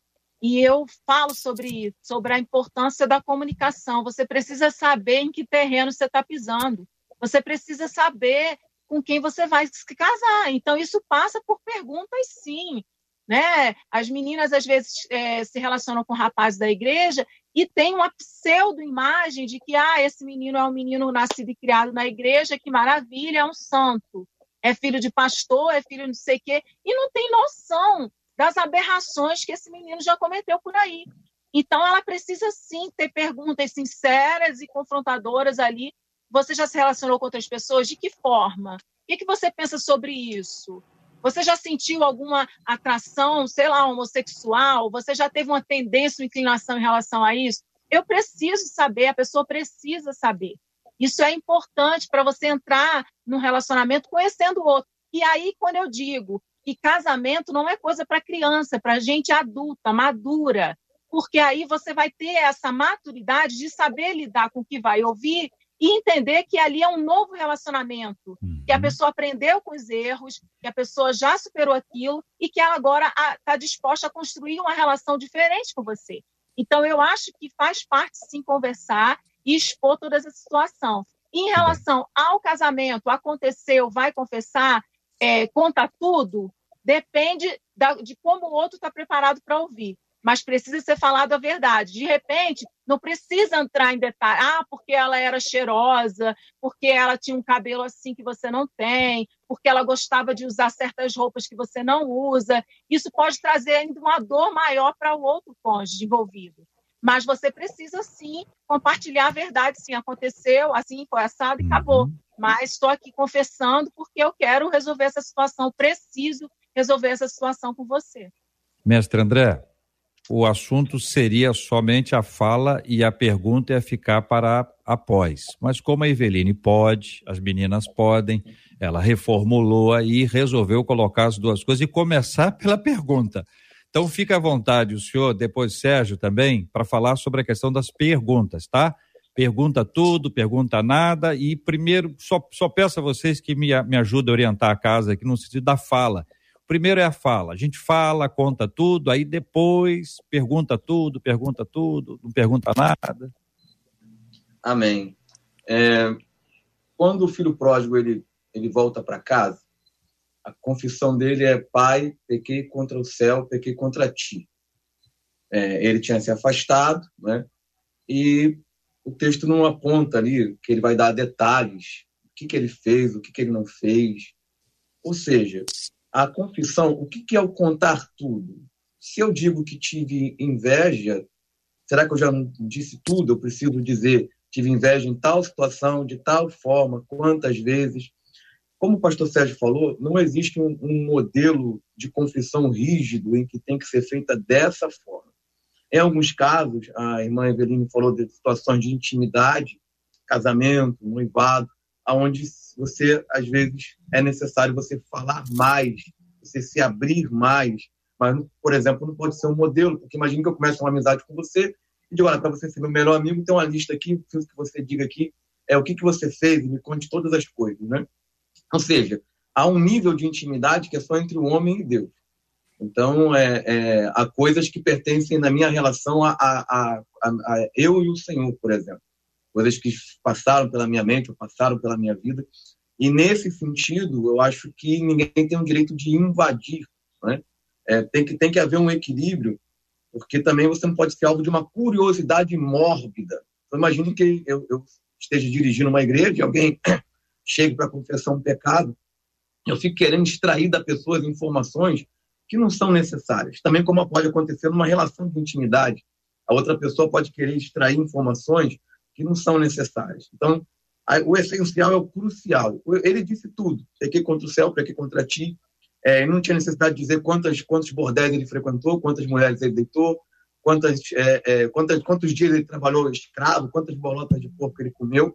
E eu falo sobre isso, sobre a importância da comunicação. Você precisa saber em que terreno você está pisando. Você precisa saber com quem você vai se casar. Então, isso passa por perguntas, sim. Né? As meninas, às vezes, é, se relacionam com rapazes da igreja e tem uma pseudo-imagem de que ah, esse menino é um menino nascido e criado na igreja, que maravilha, é um santo. É filho de pastor, é filho de não sei o quê, e não tem noção das aberrações que esse menino já cometeu por aí. Então, ela precisa sim ter perguntas sinceras e confrontadoras ali você já se relacionou com outras pessoas? De que forma? O que, que você pensa sobre isso? Você já sentiu alguma atração, sei lá, homossexual? Você já teve uma tendência, uma inclinação em relação a isso? Eu preciso saber, a pessoa precisa saber. Isso é importante para você entrar num relacionamento conhecendo o outro. E aí, quando eu digo que casamento não é coisa para criança, é para gente adulta, madura, porque aí você vai ter essa maturidade de saber lidar com o que vai ouvir e entender que ali é um novo relacionamento, que a uhum. pessoa aprendeu com os erros, que a pessoa já superou aquilo e que ela agora está disposta a construir uma relação diferente com você. Então, eu acho que faz parte, sim, conversar e expor toda essa situação. Em relação ao casamento, aconteceu, vai confessar, é, conta tudo, depende da, de como o outro está preparado para ouvir mas precisa ser falado a verdade. De repente, não precisa entrar em detalhe, ah, porque ela era cheirosa, porque ela tinha um cabelo assim que você não tem, porque ela gostava de usar certas roupas que você não usa. Isso pode trazer ainda uma dor maior para o outro cônjuge envolvido. Mas você precisa sim compartilhar a verdade, sim, aconteceu, assim foi assado e acabou. Uhum. Mas estou aqui confessando porque eu quero resolver essa situação, preciso resolver essa situação com você. Mestre André, o assunto seria somente a fala e a pergunta ia ficar para após. Mas como a Eveline pode, as meninas podem, ela reformulou aí resolveu colocar as duas coisas e começar [LAUGHS] pela pergunta. Então fica à vontade o senhor, depois Sérgio também, para falar sobre a questão das perguntas, tá? Pergunta tudo, pergunta nada e primeiro só, só peço a vocês que me, me ajudem a orientar a casa aqui no sentido da fala primeiro é a fala. A gente fala, conta tudo, aí depois pergunta tudo, pergunta tudo, não pergunta nada. Amém. É, quando o filho pródigo ele, ele volta para casa, a confissão dele é: Pai, pequei contra o céu, pequei contra ti. É, ele tinha se afastado, né? E o texto não aponta ali que ele vai dar detalhes, o que, que ele fez, o que, que ele não fez. Ou seja, a confissão, o que, é o contar tudo? Se eu digo que tive inveja, será que eu já disse tudo? Eu preciso dizer, tive inveja em tal situação, de tal forma, quantas vezes. Como o pastor Sérgio falou, não existe um, um modelo de confissão rígido em que tem que ser feita dessa forma. Em alguns casos, a irmã Eveline falou de situações de intimidade, casamento, noivado, aonde você às vezes é necessário você falar mais, você se abrir mais, mas por exemplo não pode ser um modelo, porque imagine que eu começo uma amizade com você e digo, olha, para você ser meu melhor amigo, tem uma lista aqui, preciso que você diga aqui é o que que você fez e me conte todas as coisas, né? Ou seja, há um nível de intimidade que é só entre o homem e Deus. Então, é, é, há coisas que pertencem na minha relação a, a, a, a, eu e o Senhor, por exemplo. Coisas que passaram pela minha mente, passaram pela minha vida. E nesse sentido, eu acho que ninguém tem o direito de invadir. Né? É, tem, que, tem que haver um equilíbrio, porque também você não pode ser alvo de uma curiosidade mórbida. Então, imagine que eu, eu esteja dirigindo uma igreja e alguém [COUGHS] chegue para confessar um pecado, eu fico querendo extrair da pessoa as informações que não são necessárias. Também como pode acontecer numa relação de intimidade, a outra pessoa pode querer extrair informações que não são necessárias. Então, o essencial é o crucial. Ele disse tudo. Pequei contra o céu, pequei contra ti. É, não tinha necessidade de dizer quantas, quantos bordéis ele frequentou, quantas mulheres ele deitou, quantas, é, é, quantas, quantos dias ele trabalhou escravo, quantas bolotas de porco ele comeu.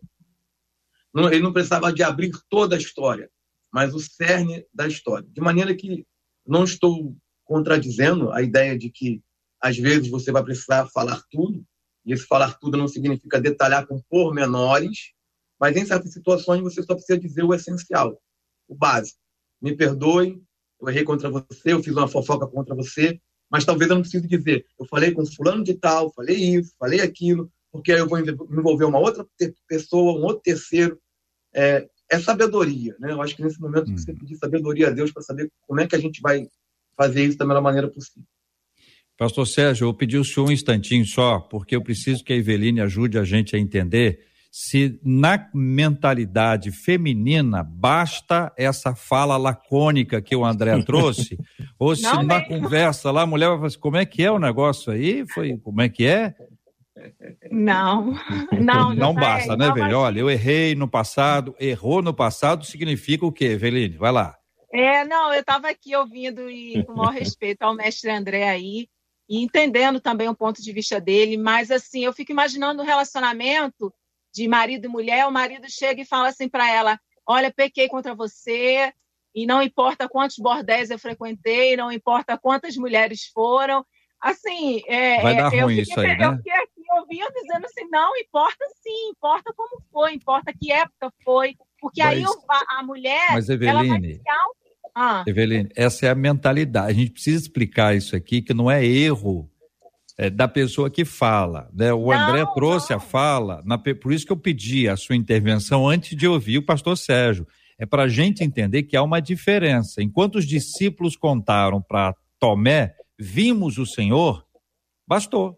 Não, ele não precisava de abrir toda a história, mas o cerne da história. De maneira que não estou contradizendo a ideia de que, às vezes, você vai precisar falar tudo, e esse falar tudo não significa detalhar com pormenores, mas em certas situações você só precisa dizer o essencial, o básico. Me perdoe, eu errei contra você, eu fiz uma fofoca contra você, mas talvez eu não precise dizer, eu falei com fulano de tal, falei isso, falei aquilo, porque aí eu vou envolver uma outra pessoa, um outro terceiro. É, é sabedoria, né? Eu acho que nesse momento hum. você pedir sabedoria a Deus para saber como é que a gente vai fazer isso da melhor maneira possível. Pastor Sérgio, eu pedi o senhor um instantinho só, porque eu preciso que a Eveline ajude a gente a entender se na mentalidade feminina basta essa fala lacônica que o André [LAUGHS] trouxe, ou se Não na mesmo. conversa lá a mulher vai falar assim, como é que é o negócio aí? Foi, como é que é? Não, [LAUGHS] não. Não basta, né, velho? Olha, eu errei no passado, errou no passado significa o quê, Eveline? Vai lá. É, não, eu estava aqui ouvindo e com o maior respeito ao mestre André aí, e entendendo também o ponto de vista dele, mas assim, eu fico imaginando o um relacionamento de marido e mulher, o marido chega e fala assim para ela: Olha, pequei contra você, e não importa quantos bordéis eu frequentei, não importa quantas mulheres foram, Assim, é, Vai dar é, ruim isso aí, né? Eu fiquei aqui ouvindo dizendo assim, não, importa sim, importa como foi, importa que época foi, porque mas, aí a, a, mulher, Eveline, ah. Eveline, essa é a mentalidade. A gente precisa explicar isso aqui, que não é erro é, da pessoa que fala. Né? O não, André trouxe não. a fala, na, por isso que eu pedi a sua intervenção antes de ouvir o pastor Sérgio. É para a gente entender que há uma diferença. Enquanto os discípulos contaram para Tomé vimos o Senhor, bastou.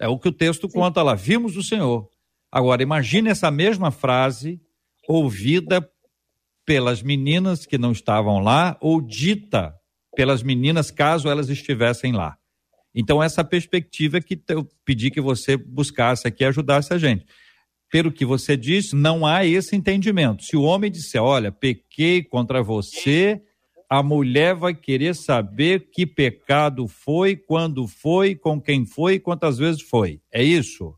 É o que o texto Sim. conta lá, vimos o Senhor. Agora, imagine essa mesma frase ouvida pelas meninas que não estavam lá ou dita pelas meninas caso elas estivessem lá. Então, essa perspectiva que eu pedi que você buscasse aqui ajudasse a gente. Pelo que você disse, não há esse entendimento. Se o homem disser, olha, pequei contra você, a mulher vai querer saber que pecado foi, quando foi, com quem foi, quantas vezes foi. É isso?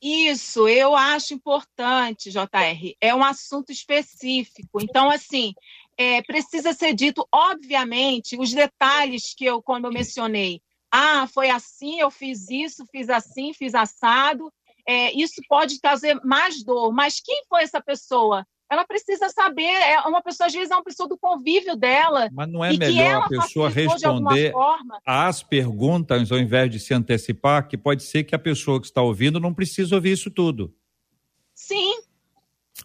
Isso, eu acho importante, JR. É um assunto específico. Então, assim, é, precisa ser dito, obviamente, os detalhes que eu, como eu mencionei. Ah, foi assim, eu fiz isso, fiz assim, fiz assado. É, isso pode trazer mais dor. Mas quem foi essa pessoa? Ela precisa saber, é uma pessoa, às vezes, é uma pessoa do convívio dela. Mas não é melhor a pessoa responder às perguntas ao invés de se antecipar, que pode ser que a pessoa que está ouvindo não precisa ouvir isso tudo. Sim.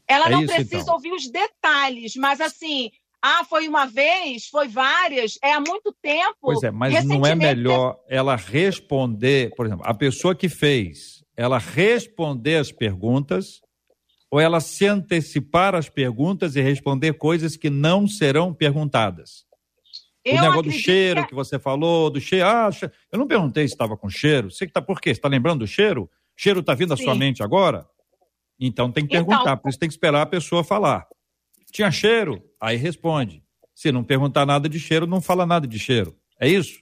Ela é não isso, precisa então. ouvir os detalhes, mas assim, ah, foi uma vez, foi várias, é há muito tempo. Pois é, mas não é melhor ela responder, por exemplo, a pessoa que fez, ela responder as perguntas ou ela se antecipar às perguntas e responder coisas que não serão perguntadas? Eu o negócio do cheiro que... que... você falou, do cheiro. Ah, eu não perguntei se estava com cheiro. Você que tá por quê? Você está lembrando do cheiro? Cheiro está vindo à sua mente agora? Então tem que então, perguntar, então, por isso tem que esperar a pessoa falar. Tinha cheiro? Aí responde. Se não perguntar nada de cheiro, não fala nada de cheiro. É isso?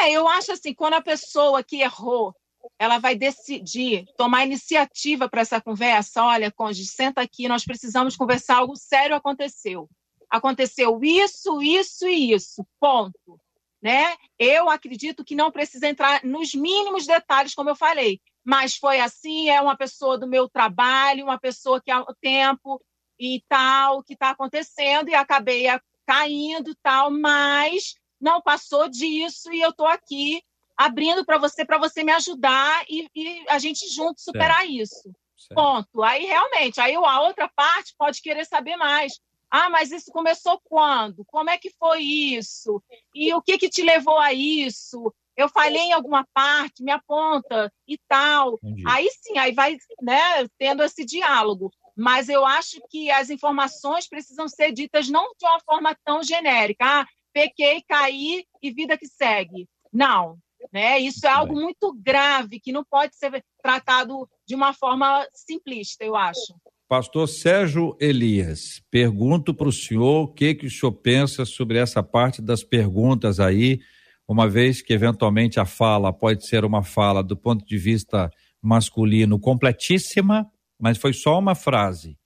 É, eu acho assim, quando a pessoa que errou, ela vai decidir, tomar iniciativa para essa conversa, olha, Conde, senta aqui, nós precisamos conversar, algo sério aconteceu. Aconteceu isso, isso e isso, ponto. Né? Eu acredito que não precisa entrar nos mínimos detalhes, como eu falei, mas foi assim, é uma pessoa do meu trabalho, uma pessoa que há tempo e tal, que está acontecendo, e acabei caindo tal, mas não passou disso e eu estou aqui abrindo para você, para você me ajudar e, e, a gente junto superar certo. isso. Certo. Ponto. Aí realmente, aí a outra parte pode querer saber mais. Ah, mas isso começou quando? Como é que foi isso? E o que que te levou a isso? Eu falei em alguma parte, me aponta e tal. Entendi. Aí sim, aí vai, né, tendo esse diálogo. Mas eu acho que as informações precisam ser ditas não de uma forma tão genérica. Ah, pequei, caí e vida que segue. Não, né? Isso é algo muito grave que não pode ser tratado de uma forma simplista, eu acho. Pastor Sérgio Elias, pergunto para o senhor o que, que o senhor pensa sobre essa parte das perguntas aí, uma vez que eventualmente a fala pode ser uma fala do ponto de vista masculino completíssima, mas foi só uma frase.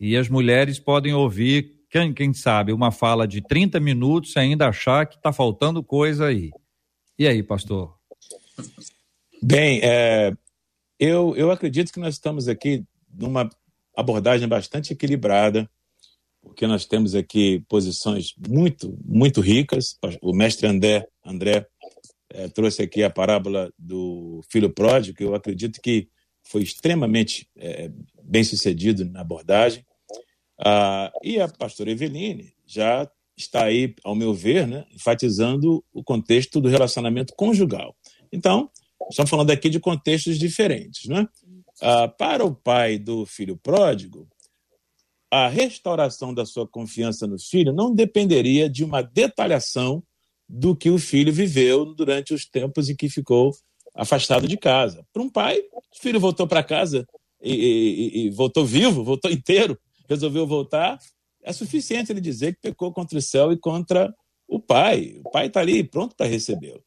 E as mulheres podem ouvir quem, quem sabe, uma fala de 30 minutos e ainda achar que está faltando coisa aí. E aí, pastor? Bem, é, eu, eu acredito que nós estamos aqui numa abordagem bastante equilibrada, porque nós temos aqui posições muito, muito ricas. O mestre André, André é, trouxe aqui a parábola do filho pródigo, que eu acredito que foi extremamente é, bem sucedido na abordagem. Ah, e a pastora Eveline já está aí, ao meu ver, né, enfatizando o contexto do relacionamento conjugal. Então, estamos falando aqui de contextos diferentes. Né? Ah, para o pai do filho pródigo, a restauração da sua confiança no filho não dependeria de uma detalhação do que o filho viveu durante os tempos em que ficou afastado de casa. Para um pai, o filho voltou para casa e, e, e, voltou vivo, voltou [LAUGHS] inteiro, resolveu voltar, é suficiente ele dizer que pecou contra o céu e contra o pai. O pai está ali pronto para recebê-lo.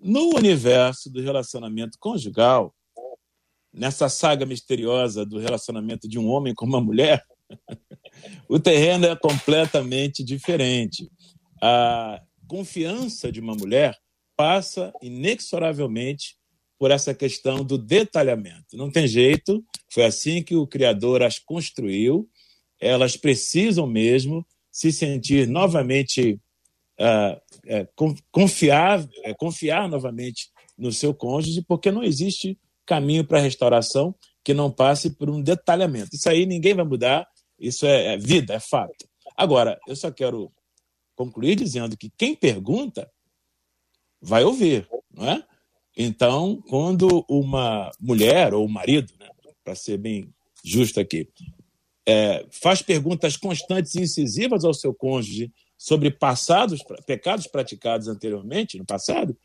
No universo do relacionamento conjugal, nessa saga misteriosa do relacionamento de um homem com uma mulher, [LAUGHS] o terreno é completamente diferente. A confiança de uma mulher passa inexoravelmente por essa questão do detalhamento. Não tem jeito, foi assim que o Criador as construiu elas precisam mesmo se sentir novamente uh, uh, confiar, uh, confiar novamente no seu cônjuge, porque não existe caminho para restauração que não passe por um detalhamento. Isso aí ninguém vai mudar, isso é, é vida, é fato. Agora, eu só quero concluir dizendo que quem pergunta vai ouvir, não é? Então, quando uma mulher ou um marido, né, para ser bem justo aqui, é, faz perguntas constantes e incisivas ao seu cônjuge sobre passados, pecados praticados anteriormente, no passado,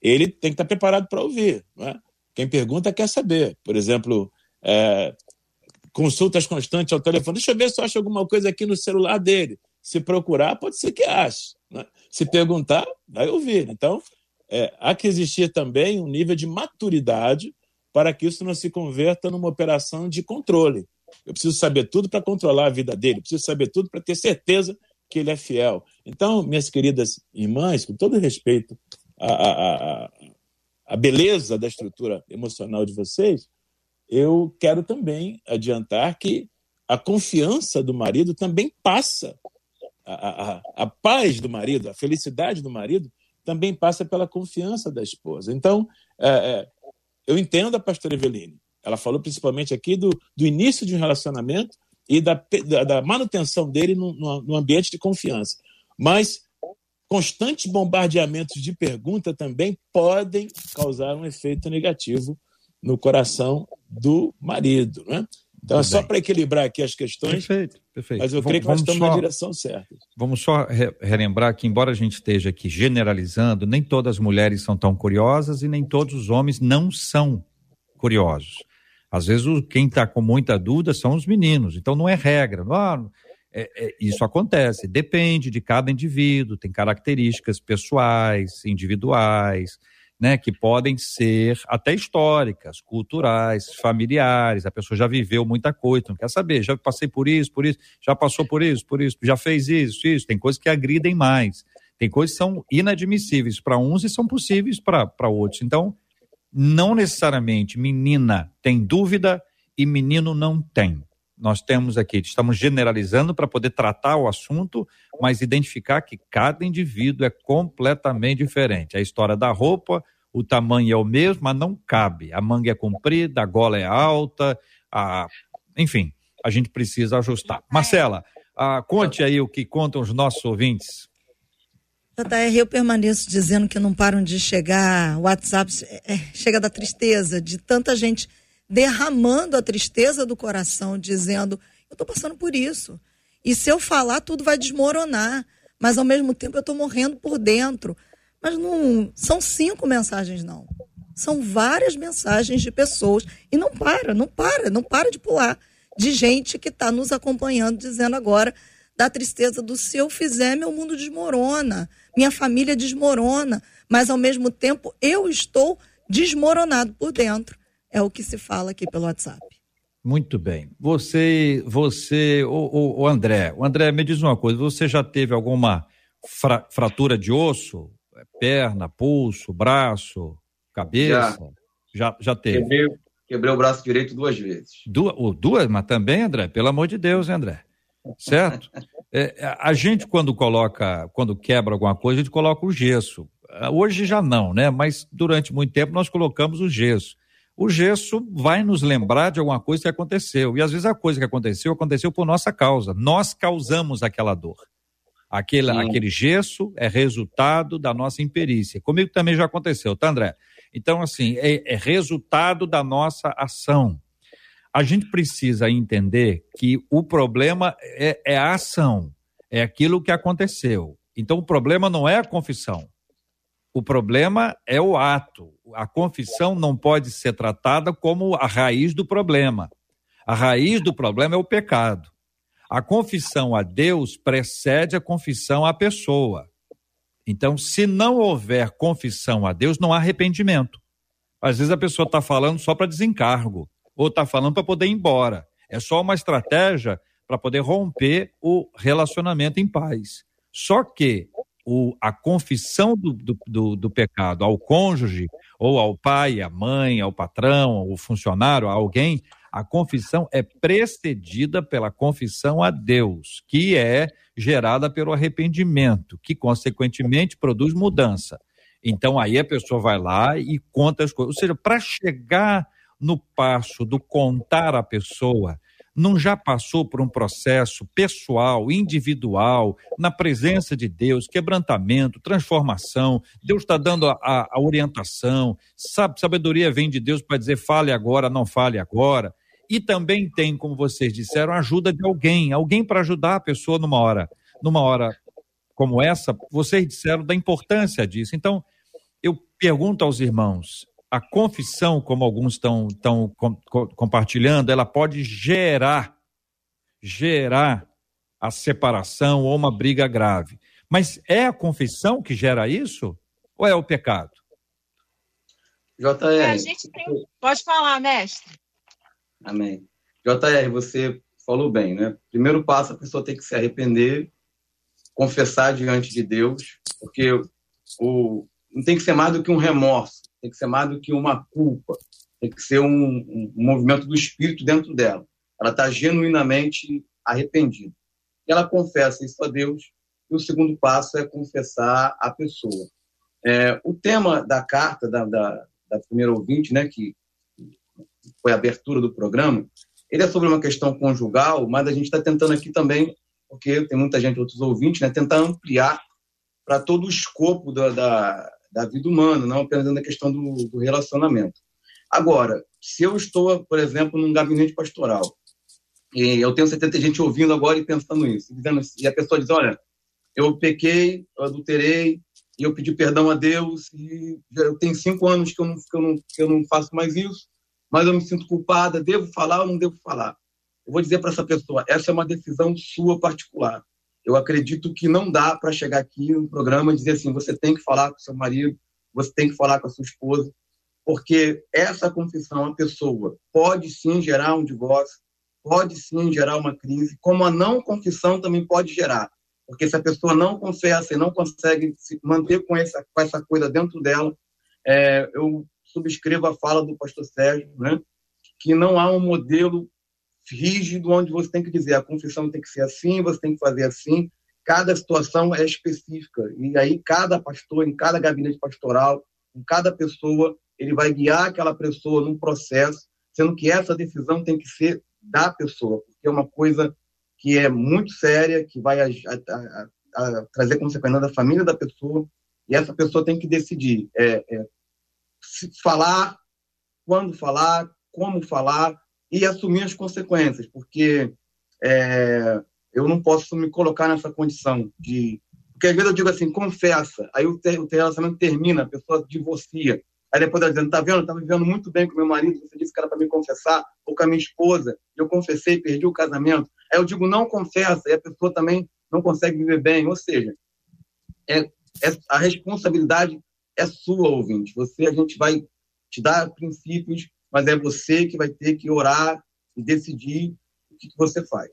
ele tem que estar preparado para ouvir. É? Quem pergunta quer saber. Por exemplo, é, consultas constantes ao telefone. Deixa eu ver se eu acho alguma coisa aqui no celular dele. Se procurar, pode ser que ache. Né? Se perguntar, vai ouvir. Então, é, há que existir também um nível de maturidade para que isso não se converta numa operação de controle. Eu preciso saber tudo para controlar a vida dele, eu preciso saber tudo para ter certeza que ele é fiel. Então, minhas queridas irmãs, com todo respeito à, à, à beleza da estrutura emocional de vocês, eu quero também adiantar que a confiança do marido também passa. A, a, a, paz do marido, a felicidade do marido também passa pela confiança da esposa. Então, é, é, eu entendo a pastora Eveline. Ela falou principalmente aqui do, do início de um relacionamento e da, da, manutenção dele no, no, no ambiente de confiança. Mas constantes bombardeamentos de pergunta também podem causar um efeito negativo no coração do marido. Né? Então, é só para equilibrar aqui as questões. Perfeito, perfeito. Mas eu creio que nós estamos só, na direção certa. Vamos só re relembrar que, embora a gente esteja aqui generalizando, nem todas as mulheres são tão curiosas e nem todos os homens não são curiosos. Às vezes, o, quem está com muita dúvida são os meninos, então não é regra. Ah, é, é, isso acontece, depende de cada indivíduo, tem características pessoais, individuais, né, que podem ser até históricas, culturais, familiares. A pessoa já viveu muita coisa, não quer saber, já passei por isso, por isso, já passou por isso, por isso, já fez isso, isso. Tem coisas que agridem mais, tem coisas que são inadmissíveis para uns e são possíveis para outros. Então, não necessariamente menina tem dúvida e menino não tem. Nós temos aqui, estamos generalizando para poder tratar o assunto, mas identificar que cada indivíduo é completamente diferente. A história da roupa, o tamanho é o mesmo, mas não cabe. A manga é comprida, a gola é alta, a... enfim, a gente precisa ajustar. Marcela, ah, conte aí o que contam os nossos ouvintes. JR, eu permaneço dizendo que não param de chegar WhatsApp, é, chega da tristeza, de tanta gente derramando a tristeza do coração, dizendo: Eu estou passando por isso. E se eu falar, tudo vai desmoronar. Mas ao mesmo tempo eu estou morrendo por dentro. Mas não são cinco mensagens, não. São várias mensagens de pessoas. E não para, não para, não para de pular. De gente que está nos acompanhando, dizendo agora da tristeza do se eu fizer, meu mundo desmorona minha família desmorona, mas ao mesmo tempo eu estou desmoronado por dentro. É o que se fala aqui pelo WhatsApp. Muito bem. Você, você, o, o, o André, o André, me diz uma coisa, você já teve alguma fra, fratura de osso? Perna, pulso, braço, cabeça? Já, já, já teve? Quebrei, quebrei o braço direito duas vezes. Duas, duas, mas também, André, pelo amor de Deus, André. Certo? É, a gente, quando coloca, quando quebra alguma coisa, a gente coloca o gesso. Hoje já não, né? Mas durante muito tempo nós colocamos o gesso. O gesso vai nos lembrar de alguma coisa que aconteceu. E às vezes a coisa que aconteceu, aconteceu por nossa causa. Nós causamos aquela dor. Aquele, aquele gesso é resultado da nossa imperícia. Comigo também já aconteceu, tá, André? Então, assim, é, é resultado da nossa ação a gente precisa entender que o problema é, é, a ação, é aquilo que aconteceu. Então, o problema não é a confissão. O problema é o ato. A confissão não pode ser tratada como a raiz do problema. A raiz do problema é o pecado. A confissão a Deus precede a confissão à pessoa. Então, se não houver confissão a Deus, não há arrependimento. Às vezes a pessoa está falando só para desencargo ou está falando para poder ir embora. É só uma estratégia para poder romper o relacionamento em paz. Só que o, a confissão do, do, do, do, pecado ao cônjuge, ou ao pai, à mãe, ao patrão, ao funcionário, a alguém, a confissão é precedida pela confissão a Deus, que é gerada pelo arrependimento, que consequentemente produz mudança. Então aí a pessoa vai lá e conta as coisas. Ou seja, para chegar no passo do contar a pessoa, não já passou por um processo pessoal, individual, na presença de Deus, quebrantamento, transformação, Deus está dando a, a, orientação, sabe, sabedoria vem de Deus para dizer fale agora, não fale agora. E também tem, como vocês disseram, ajuda de alguém, alguém para ajudar a pessoa numa hora, numa hora como essa, vocês disseram da importância disso. Então, eu pergunto aos irmãos, a confissão, como alguns estão com, compartilhando, ela pode gerar, gerar a separação ou uma briga grave. Mas é a confissão que gera isso? Ou é o pecado? JR. É, a gente tem... Pode falar, mestre. Amém. JR, você falou bem, né? Primeiro passo, a pessoa tem que se arrepender, confessar diante de Deus, porque o, não tem que ser mais do que um remorso tem que ser mais do que uma culpa, tem que ser um, um, movimento do espírito dentro dela. Ela está genuinamente arrependida. E ela confessa isso a Deus, e o segundo passo é confessar a pessoa. É, o tema da carta da, da, da primeira ouvinte, né, que foi a abertura do programa, ele é sobre uma questão conjugal, mas a gente está tentando aqui também, porque tem muita gente, outros ouvintes, né, tentar ampliar para todo o escopo da, da, da vida humana, não apenas na questão do, do relacionamento. Agora, se eu estou, por exemplo, num gabinete pastoral, e eu tenho 70 gente ouvindo agora e pensando isso, dizendo, e a pessoa diz, olha, eu pequei, eu adulterei, e eu pedi perdão a Deus, e eu tenho cinco anos que eu não, que eu não, que eu não faço mais isso, mas eu me sinto culpada, devo falar ou não devo falar? Eu vou dizer para essa pessoa, essa é uma decisão sua particular. Eu acredito que não dá para chegar aqui no programa e dizer assim, você tem que falar com seu marido, você tem que falar com a sua esposa, porque essa confissão, a pessoa pode sim gerar um divórcio, pode sim gerar uma crise, como a não confissão também pode gerar. Porque se a pessoa não confessa e não consegue se manter com essa, com essa coisa dentro dela, é, eu subscrevo a fala do pastor Sérgio, né, que não há um modelo rígido onde você tem que dizer a confissão tem que ser assim, você tem que fazer assim. Cada situação é específica. E aí, cada pastor, em cada gabinete pastoral, em cada pessoa, ele vai guiar aquela pessoa num processo, sendo que essa decisão tem que ser da pessoa, porque é uma coisa que é muito séria, que vai a, a, a, trazer consequências da família da pessoa, e essa pessoa tem que decidir é, é, falar, quando falar, como falar, e assumir as consequências, porque é, eu não posso me colocar nessa condição de. Porque às vezes eu digo assim, confessa, aí o, ter, o relacionamento termina, a pessoa divorcia, Aí depois ela dizendo, tá vendo? Eu tava vivendo muito bem com meu marido, você disse que era para me confessar, ou com a minha esposa, eu confessei, perdi o casamento. Aí eu digo, não confessa, e a pessoa também não consegue viver bem. Ou seja, é, é, a responsabilidade é sua, ouvinte. Você, a gente vai te dar princípios, mas é você que vai ter que orar e decidir o que, que você faz.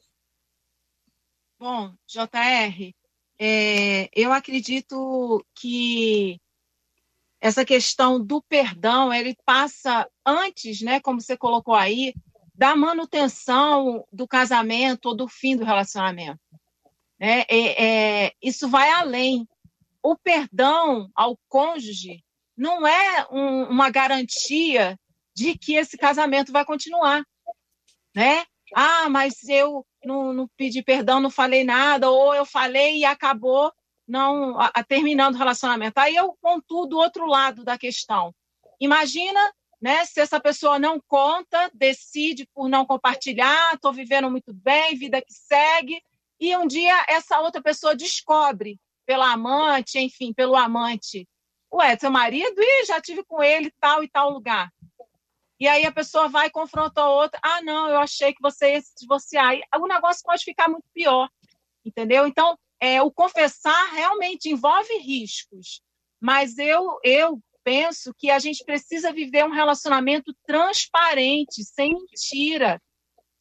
Bom, JR, é, eu acredito que essa questão do perdão, ele passa antes, né, como você colocou aí, da manutenção do casamento ou do fim do relacionamento. Né? É, é, isso vai além. O perdão ao cônjuge não é um, uma garantia de que esse casamento vai continuar. Né? Ah, mas eu não, não pedi perdão, não falei nada, ou eu falei e acabou não a, a, terminando o relacionamento. Aí eu pontuo do outro lado da questão. Imagina, né, se essa pessoa não conta, decide por não compartilhar, estou vivendo muito bem, vida que segue, e um dia essa outra pessoa descobre pela amante, enfim, pelo amante, ué, seu marido, e já tive com ele tal e tal lugar. E aí a pessoa vai e confronta a outra, ah, não, eu achei que você ia se divorciar. E o negócio pode ficar muito pior, entendeu? Então, é, o confessar realmente envolve riscos, mas eu, eu penso que a gente precisa viver um relacionamento transparente, sem mentira.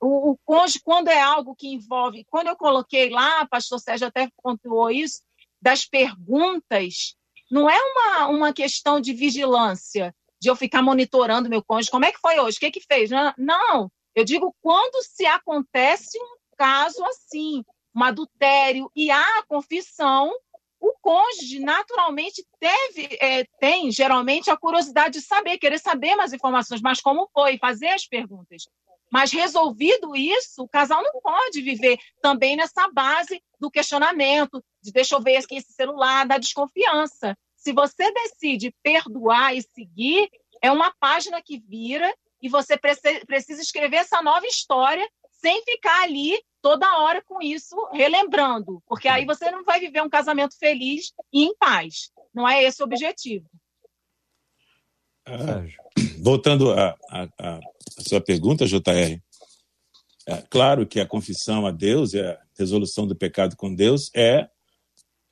O, o cônjuge, quando é algo que envolve, quando eu coloquei lá, pastor Sérgio até pontuou isso, das perguntas, não é uma, uma questão de vigilância, de eu ficar monitorando meu cônjuge, como é que foi hoje, o que que fez? Não, eu digo quando se acontece um caso assim, um adultério e há confissão, o cônjuge naturalmente teve, é, tem geralmente a curiosidade de saber, querer saber mais informações, mas como foi, fazer as perguntas. Mas resolvido isso, o casal não pode viver também nessa base do questionamento, de deixa eu ver aqui esse celular, da desconfiança. Se você decide perdoar e seguir, é uma página que vira e você precisa escrever essa nova história sem ficar ali toda hora com isso, relembrando, porque aí você não vai viver um casamento feliz e em paz. Não é esse o objetivo. Ah, voltando à sua pergunta, JR, é claro que a confissão a Deus e a resolução do pecado com Deus é,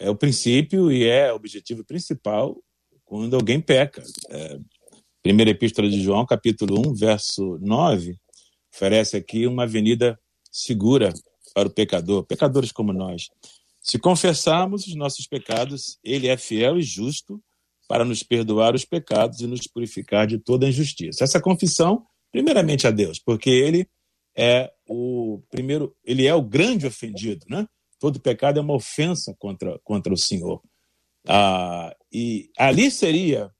é o princípio e é o objetivo principal quando alguém peca. É, primeira Epístola de João, capítulo 1, verso 9, oferece aqui uma avenida segura para o pecador, pecadores como nós. Se confessarmos os nossos pecados, ele é fiel e justo para nos perdoar os pecados e nos purificar de toda injustiça. Essa confissão, primeiramente a Deus, porque ele é o primeiro, ele é o grande ofendido, né? Todo pecado é uma ofensa contra, contra o Senhor. Ah, e ali seria,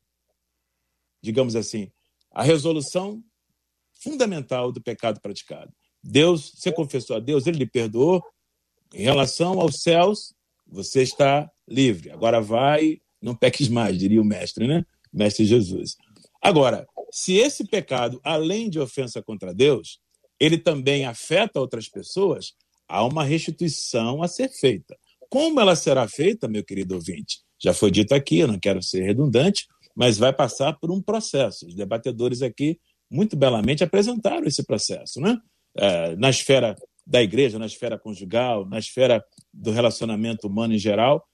digamos assim, a resolução fundamental do pecado praticado. Deus, você confessou a Deus, ele lhe perdoou. Em relação aos céus, você está livre. Agora vai, não peques mais, diria o mestre, né? Mestre Jesus. Agora, se esse pecado, além de ofensa contra Deus, ele também afeta outras pessoas, há uma restituição a ser feita. Como ela será feita, meu querido ouvinte? Já foi dito aqui, eu não quero ser redundante, mas vai passar por um processo. Os debatedores aqui muito belamente apresentaram esse processo, né? É, na esfera da igreja, na esfera conjugal, na esfera do relacionamento humano em geral,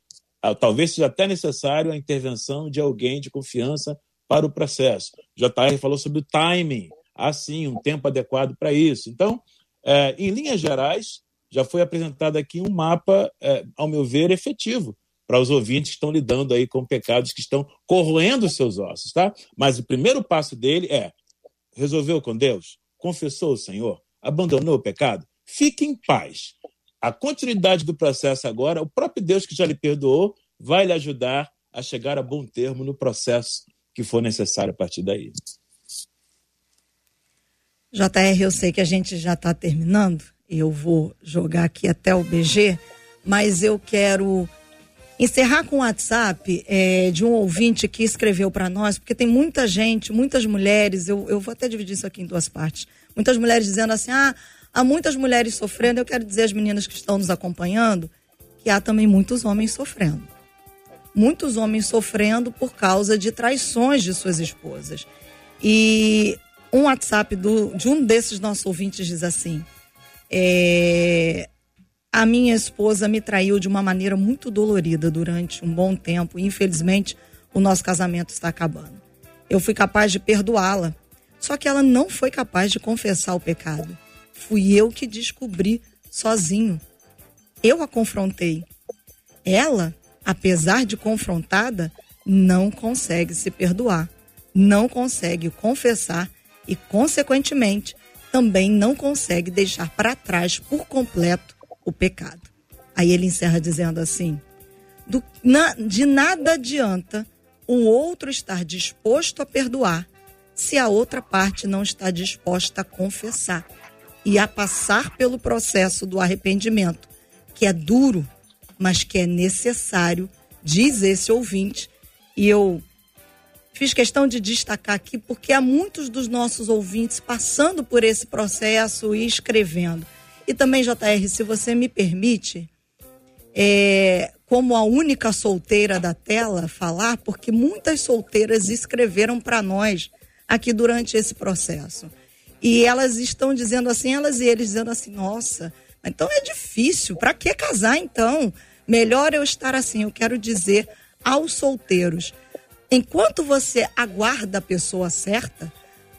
talvez seja até necessário a intervenção de alguém de confiança para o processo. JR falou sobre o timing, assim, um tempo adequado para isso. Então, é, em linhas gerais, já foi apresentado aqui um mapa, é, ao meu ver, efetivo para os ouvintes que estão lidando aí com pecados que estão corroendo seus ossos, tá? Mas o primeiro passo dele é resolveu com Deus, confessou o Senhor, abandonou o pecado, fique em paz. A continuidade do processo agora, o próprio Deus que já lhe perdoou vai lhe ajudar a chegar a bom termo no processo que for necessário a partir daí. JR, eu sei que a gente já está terminando, eu vou jogar aqui até o BG, mas eu quero encerrar com o WhatsApp é, de um ouvinte que escreveu para nós, porque tem muita gente, muitas mulheres, eu, eu vou até dividir isso aqui em duas partes. Muitas mulheres dizendo assim: ah, há muitas mulheres sofrendo. Eu quero dizer às meninas que estão nos acompanhando que há também muitos homens sofrendo. Muitos homens sofrendo por causa de traições de suas esposas. E um WhatsApp do, de um desses nossos ouvintes diz assim: é, a minha esposa me traiu de uma maneira muito dolorida durante um bom tempo e infelizmente o nosso casamento está acabando. Eu fui capaz de perdoá-la, só que ela não foi capaz de confessar o pecado. Fui eu que descobri sozinho. Eu a confrontei. Ela, apesar de confrontada, não consegue se perdoar, não consegue confessar e, consequentemente, também não consegue deixar para trás por completo o pecado. Aí ele encerra dizendo assim: do, na, de nada adianta o outro estar disposto a perdoar se a outra parte não está disposta a confessar e a passar pelo processo do arrependimento, que é duro, mas que é necessário, diz esse ouvinte. E eu fiz questão de destacar aqui porque há muitos dos nossos ouvintes passando por esse processo e escrevendo. E também, JR, se você me permite, é, como a única solteira da tela, falar, porque muitas solteiras escreveram para nós aqui durante esse processo. E elas estão dizendo assim, elas e eles dizendo assim, nossa, então é difícil, para que casar então? Melhor eu estar assim. Eu quero dizer aos solteiros, enquanto você aguarda a pessoa certa,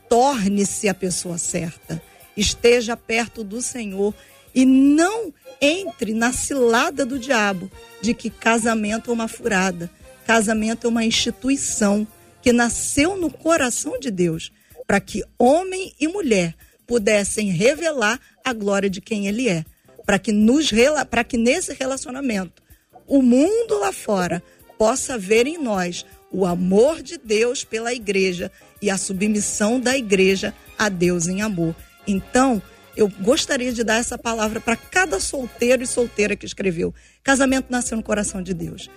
torne-se a pessoa certa. Esteja perto do Senhor e não entre na cilada do diabo de que casamento é uma furada, casamento é uma instituição que nasceu no coração de Deus para que homem e mulher pudessem revelar a glória de quem ele é, para que nos para que nesse relacionamento o mundo lá fora possa ver em nós o amor de Deus pela igreja e a submissão da igreja a Deus em amor. Então, eu gostaria de dar essa palavra para cada solteiro e solteira que escreveu. Casamento nasceu no coração de Deus.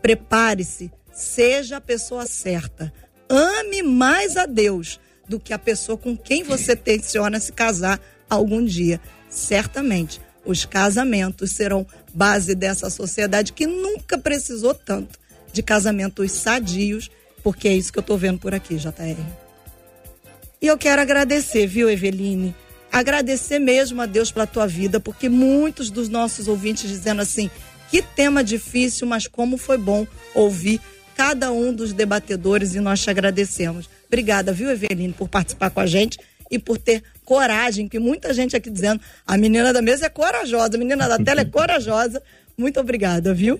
Prepare-se, seja a pessoa certa. Ame mais a Deus do que a pessoa com quem você tenciona se casar algum dia. Certamente, os casamentos serão base dessa sociedade que nunca precisou tanto de casamentos sadios, porque é isso que eu estou vendo por aqui, JR. E eu quero agradecer, viu, Eveline? Agradecer mesmo a Deus pela tua vida, porque muitos dos nossos ouvintes dizendo assim: que tema difícil, mas como foi bom ouvir cada um dos debatedores e nós te agradecemos. Obrigada, viu, Eveline, por participar com a gente e por ter coragem, que muita gente aqui dizendo, a menina da mesa é corajosa, a menina da tela é corajosa. Muito obrigada, viu?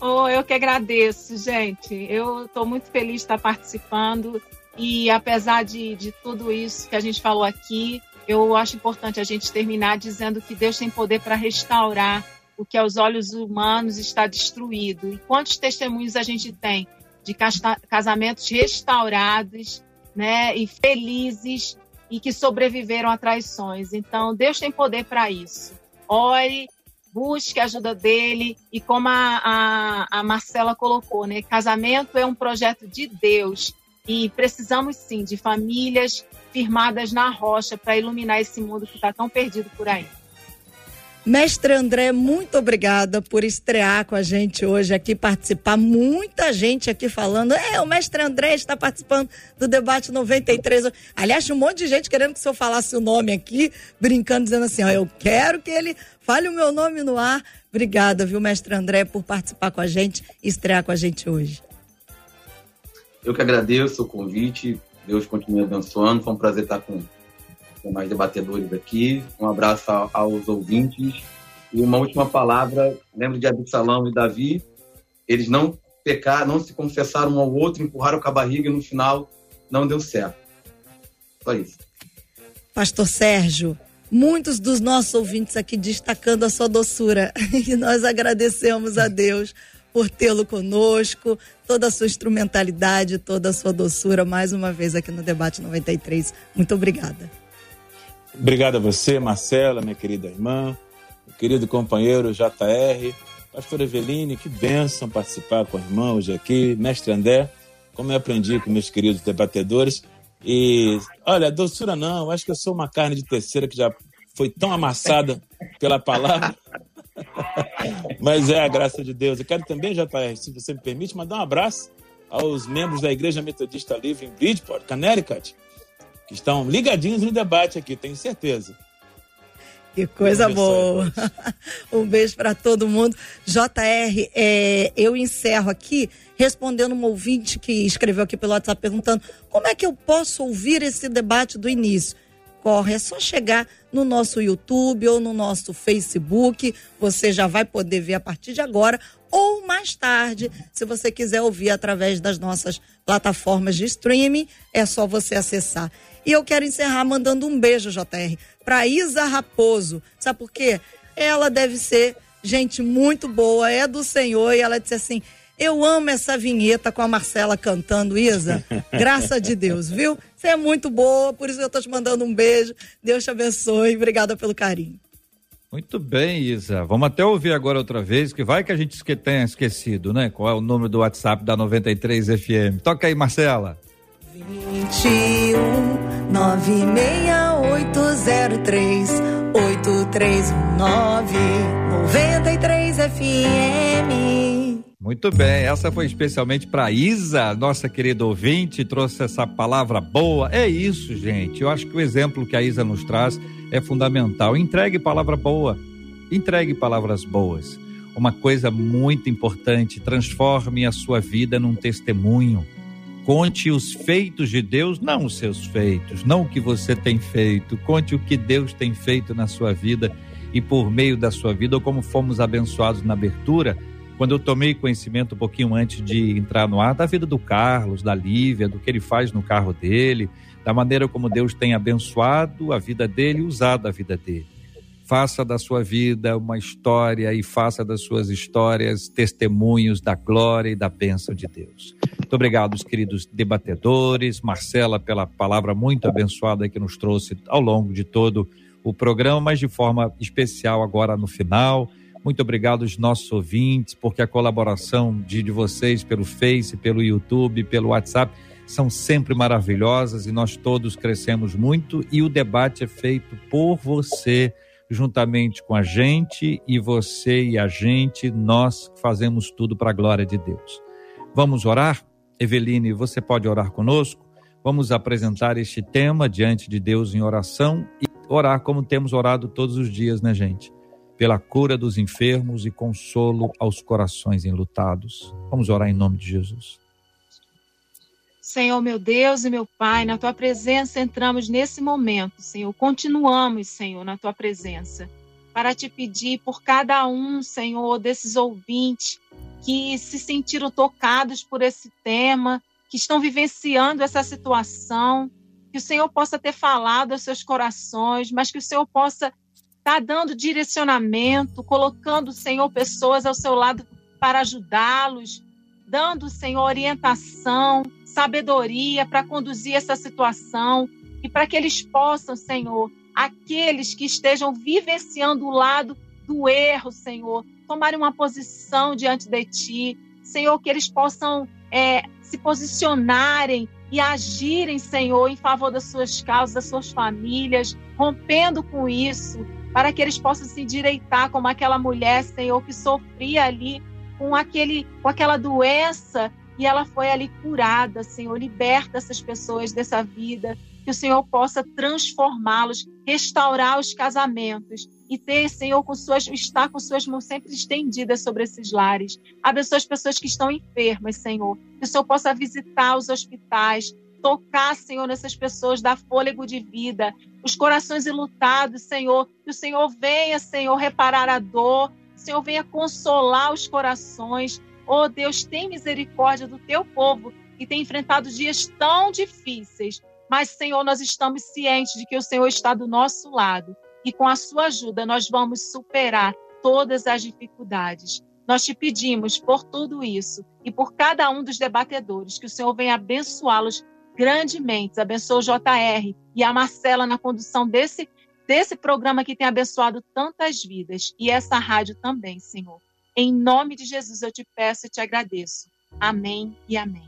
Oh, eu que agradeço, gente. Eu estou muito feliz de estar participando e apesar de, de tudo isso que a gente falou aqui, eu acho importante a gente terminar dizendo que Deus tem poder para restaurar o que aos olhos humanos está destruído. E quantos testemunhos a gente tem de casamentos restaurados, né, e felizes e que sobreviveram a traições. Então, Deus tem poder para isso. Ore, busque a ajuda dele e como a, a, a Marcela colocou, né? Casamento é um projeto de Deus e precisamos sim de famílias firmadas na rocha para iluminar esse mundo que está tão perdido por aí. Mestre André, muito obrigada por estrear com a gente hoje aqui, participar. Muita gente aqui falando. É, o mestre André está participando do debate 93. Aliás, um monte de gente querendo que o senhor falasse o nome aqui, brincando, dizendo assim: ó, eu quero que ele fale o meu nome no ar. Obrigada, viu, mestre André, por participar com a gente e estrear com a gente hoje. Eu que agradeço o convite. Deus continue abençoando. Foi um prazer estar com mais debatedores aqui. Um abraço aos ouvintes. E uma última palavra, lembro de Absalão e Davi, eles não pecaram, não se confessaram um ao outro, empurraram com a barriga e no final não deu certo. Só isso. Pastor Sérgio, muitos dos nossos ouvintes aqui destacando a sua doçura [LAUGHS] e nós agradecemos a Deus por tê-lo conosco, toda a sua instrumentalidade, toda a sua doçura mais uma vez aqui no Debate 93. Muito obrigada. Obrigado a você, Marcela, minha querida irmã, meu querido companheiro JR, pastor Eveline, que bênção participar com a irmã hoje aqui, mestre André, como eu aprendi com meus queridos debatedores. E olha, doçura não, acho que eu sou uma carne de terceira que já foi tão amassada pela palavra. [LAUGHS] Mas é a graça de Deus. Eu quero também, JR, se você me permite, mandar um abraço aos membros da Igreja Metodista Livre em Bridgeport, Connecticut, que estão ligadinhos no debate aqui, tenho certeza. Que coisa boa. [LAUGHS] um beijo para todo mundo. JR, é, eu encerro aqui respondendo um ouvinte que escreveu aqui pelo WhatsApp perguntando como é que eu posso ouvir esse debate do início. Corre, é só chegar no nosso YouTube ou no nosso Facebook. Você já vai poder ver a partir de agora ou mais tarde, se você quiser ouvir através das nossas plataformas de streaming, é só você acessar. E eu quero encerrar mandando um beijo, JR, para Isa Raposo. Sabe por quê? Ela deve ser gente muito boa, é do Senhor, e ela disse assim: Eu amo essa vinheta com a Marcela cantando, Isa. Graças de Deus, viu? Você é muito boa, por isso eu tô te mandando um beijo. Deus te abençoe. Obrigada pelo carinho. Muito bem, Isa. Vamos até ouvir agora outra vez, que vai que a gente tenha esquecido, né? Qual é o número do WhatsApp da 93 FM. Toca aí, Marcela. 21 96803 8319 93 FM. Muito bem, essa foi especialmente para Isa, nossa querida ouvinte, trouxe essa palavra boa. É isso, gente. Eu acho que o exemplo que a Isa nos traz é fundamental. Entregue palavra boa, entregue palavras boas. Uma coisa muito importante, transforme a sua vida num testemunho Conte os feitos de Deus, não os seus feitos, não o que você tem feito. Conte o que Deus tem feito na sua vida e por meio da sua vida, ou como fomos abençoados na abertura, quando eu tomei conhecimento um pouquinho antes de entrar no ar da vida do Carlos, da Lívia, do que ele faz no carro dele, da maneira como Deus tem abençoado a vida dele e usado a vida dele. Faça da sua vida uma história e faça das suas histórias testemunhos da glória e da bênção de Deus. Muito obrigado, queridos debatedores, Marcela, pela palavra muito abençoada que nos trouxe ao longo de todo o programa, mas de forma especial agora no final. Muito obrigado aos nossos ouvintes, porque a colaboração de, de vocês pelo Face, pelo YouTube, pelo WhatsApp são sempre maravilhosas e nós todos crescemos muito e o debate é feito por você, juntamente com a gente e você e a gente, nós fazemos tudo para a glória de Deus. Vamos orar? Eveline, você pode orar conosco? Vamos apresentar este tema diante de Deus em oração e orar como temos orado todos os dias, né, gente? Pela cura dos enfermos e consolo aos corações enlutados. Vamos orar em nome de Jesus. Senhor, meu Deus e meu Pai, na tua presença entramos nesse momento, Senhor. Continuamos, Senhor, na tua presença, para te pedir por cada um, Senhor, desses ouvintes que se sentiram tocados por esse tema, que estão vivenciando essa situação, que o Senhor possa ter falado aos seus corações, mas que o Senhor possa estar tá dando direcionamento, colocando, Senhor, pessoas ao seu lado para ajudá-los, dando, Senhor, orientação, sabedoria para conduzir essa situação e para que eles possam, Senhor, aqueles que estejam vivenciando o lado do erro, Senhor, tomarem uma posição diante de Ti. Senhor, que eles possam é, se posicionarem e agirem, Senhor, em favor das suas causas, das suas famílias, rompendo com isso, para que eles possam se endireitar como aquela mulher, Senhor, que sofria ali com, aquele, com aquela doença e ela foi ali curada, Senhor. Liberta essas pessoas dessa vida, que o Senhor possa transformá-los, restaurar os casamentos e ter, Senhor, com suas, estar com suas mãos sempre estendidas sobre esses lares. Abençoa as pessoas que estão enfermas, Senhor. Que o Senhor possa visitar os hospitais, tocar, Senhor, nessas pessoas, dar fôlego de vida, os corações ilutados, Senhor. Que o Senhor venha, Senhor, reparar a dor, o Senhor venha consolar os corações. Oh Deus, tem misericórdia do teu povo que tem enfrentado dias tão difíceis. Mas, Senhor, nós estamos cientes de que o Senhor está do nosso lado e com a sua ajuda nós vamos superar todas as dificuldades. Nós te pedimos por tudo isso e por cada um dos debatedores que o Senhor venha abençoá-los grandemente. Abençoa o JR e a Marcela na condução desse, desse programa que tem abençoado tantas vidas e essa rádio também, Senhor. Em nome de Jesus eu te peço e te agradeço. Amém e amém.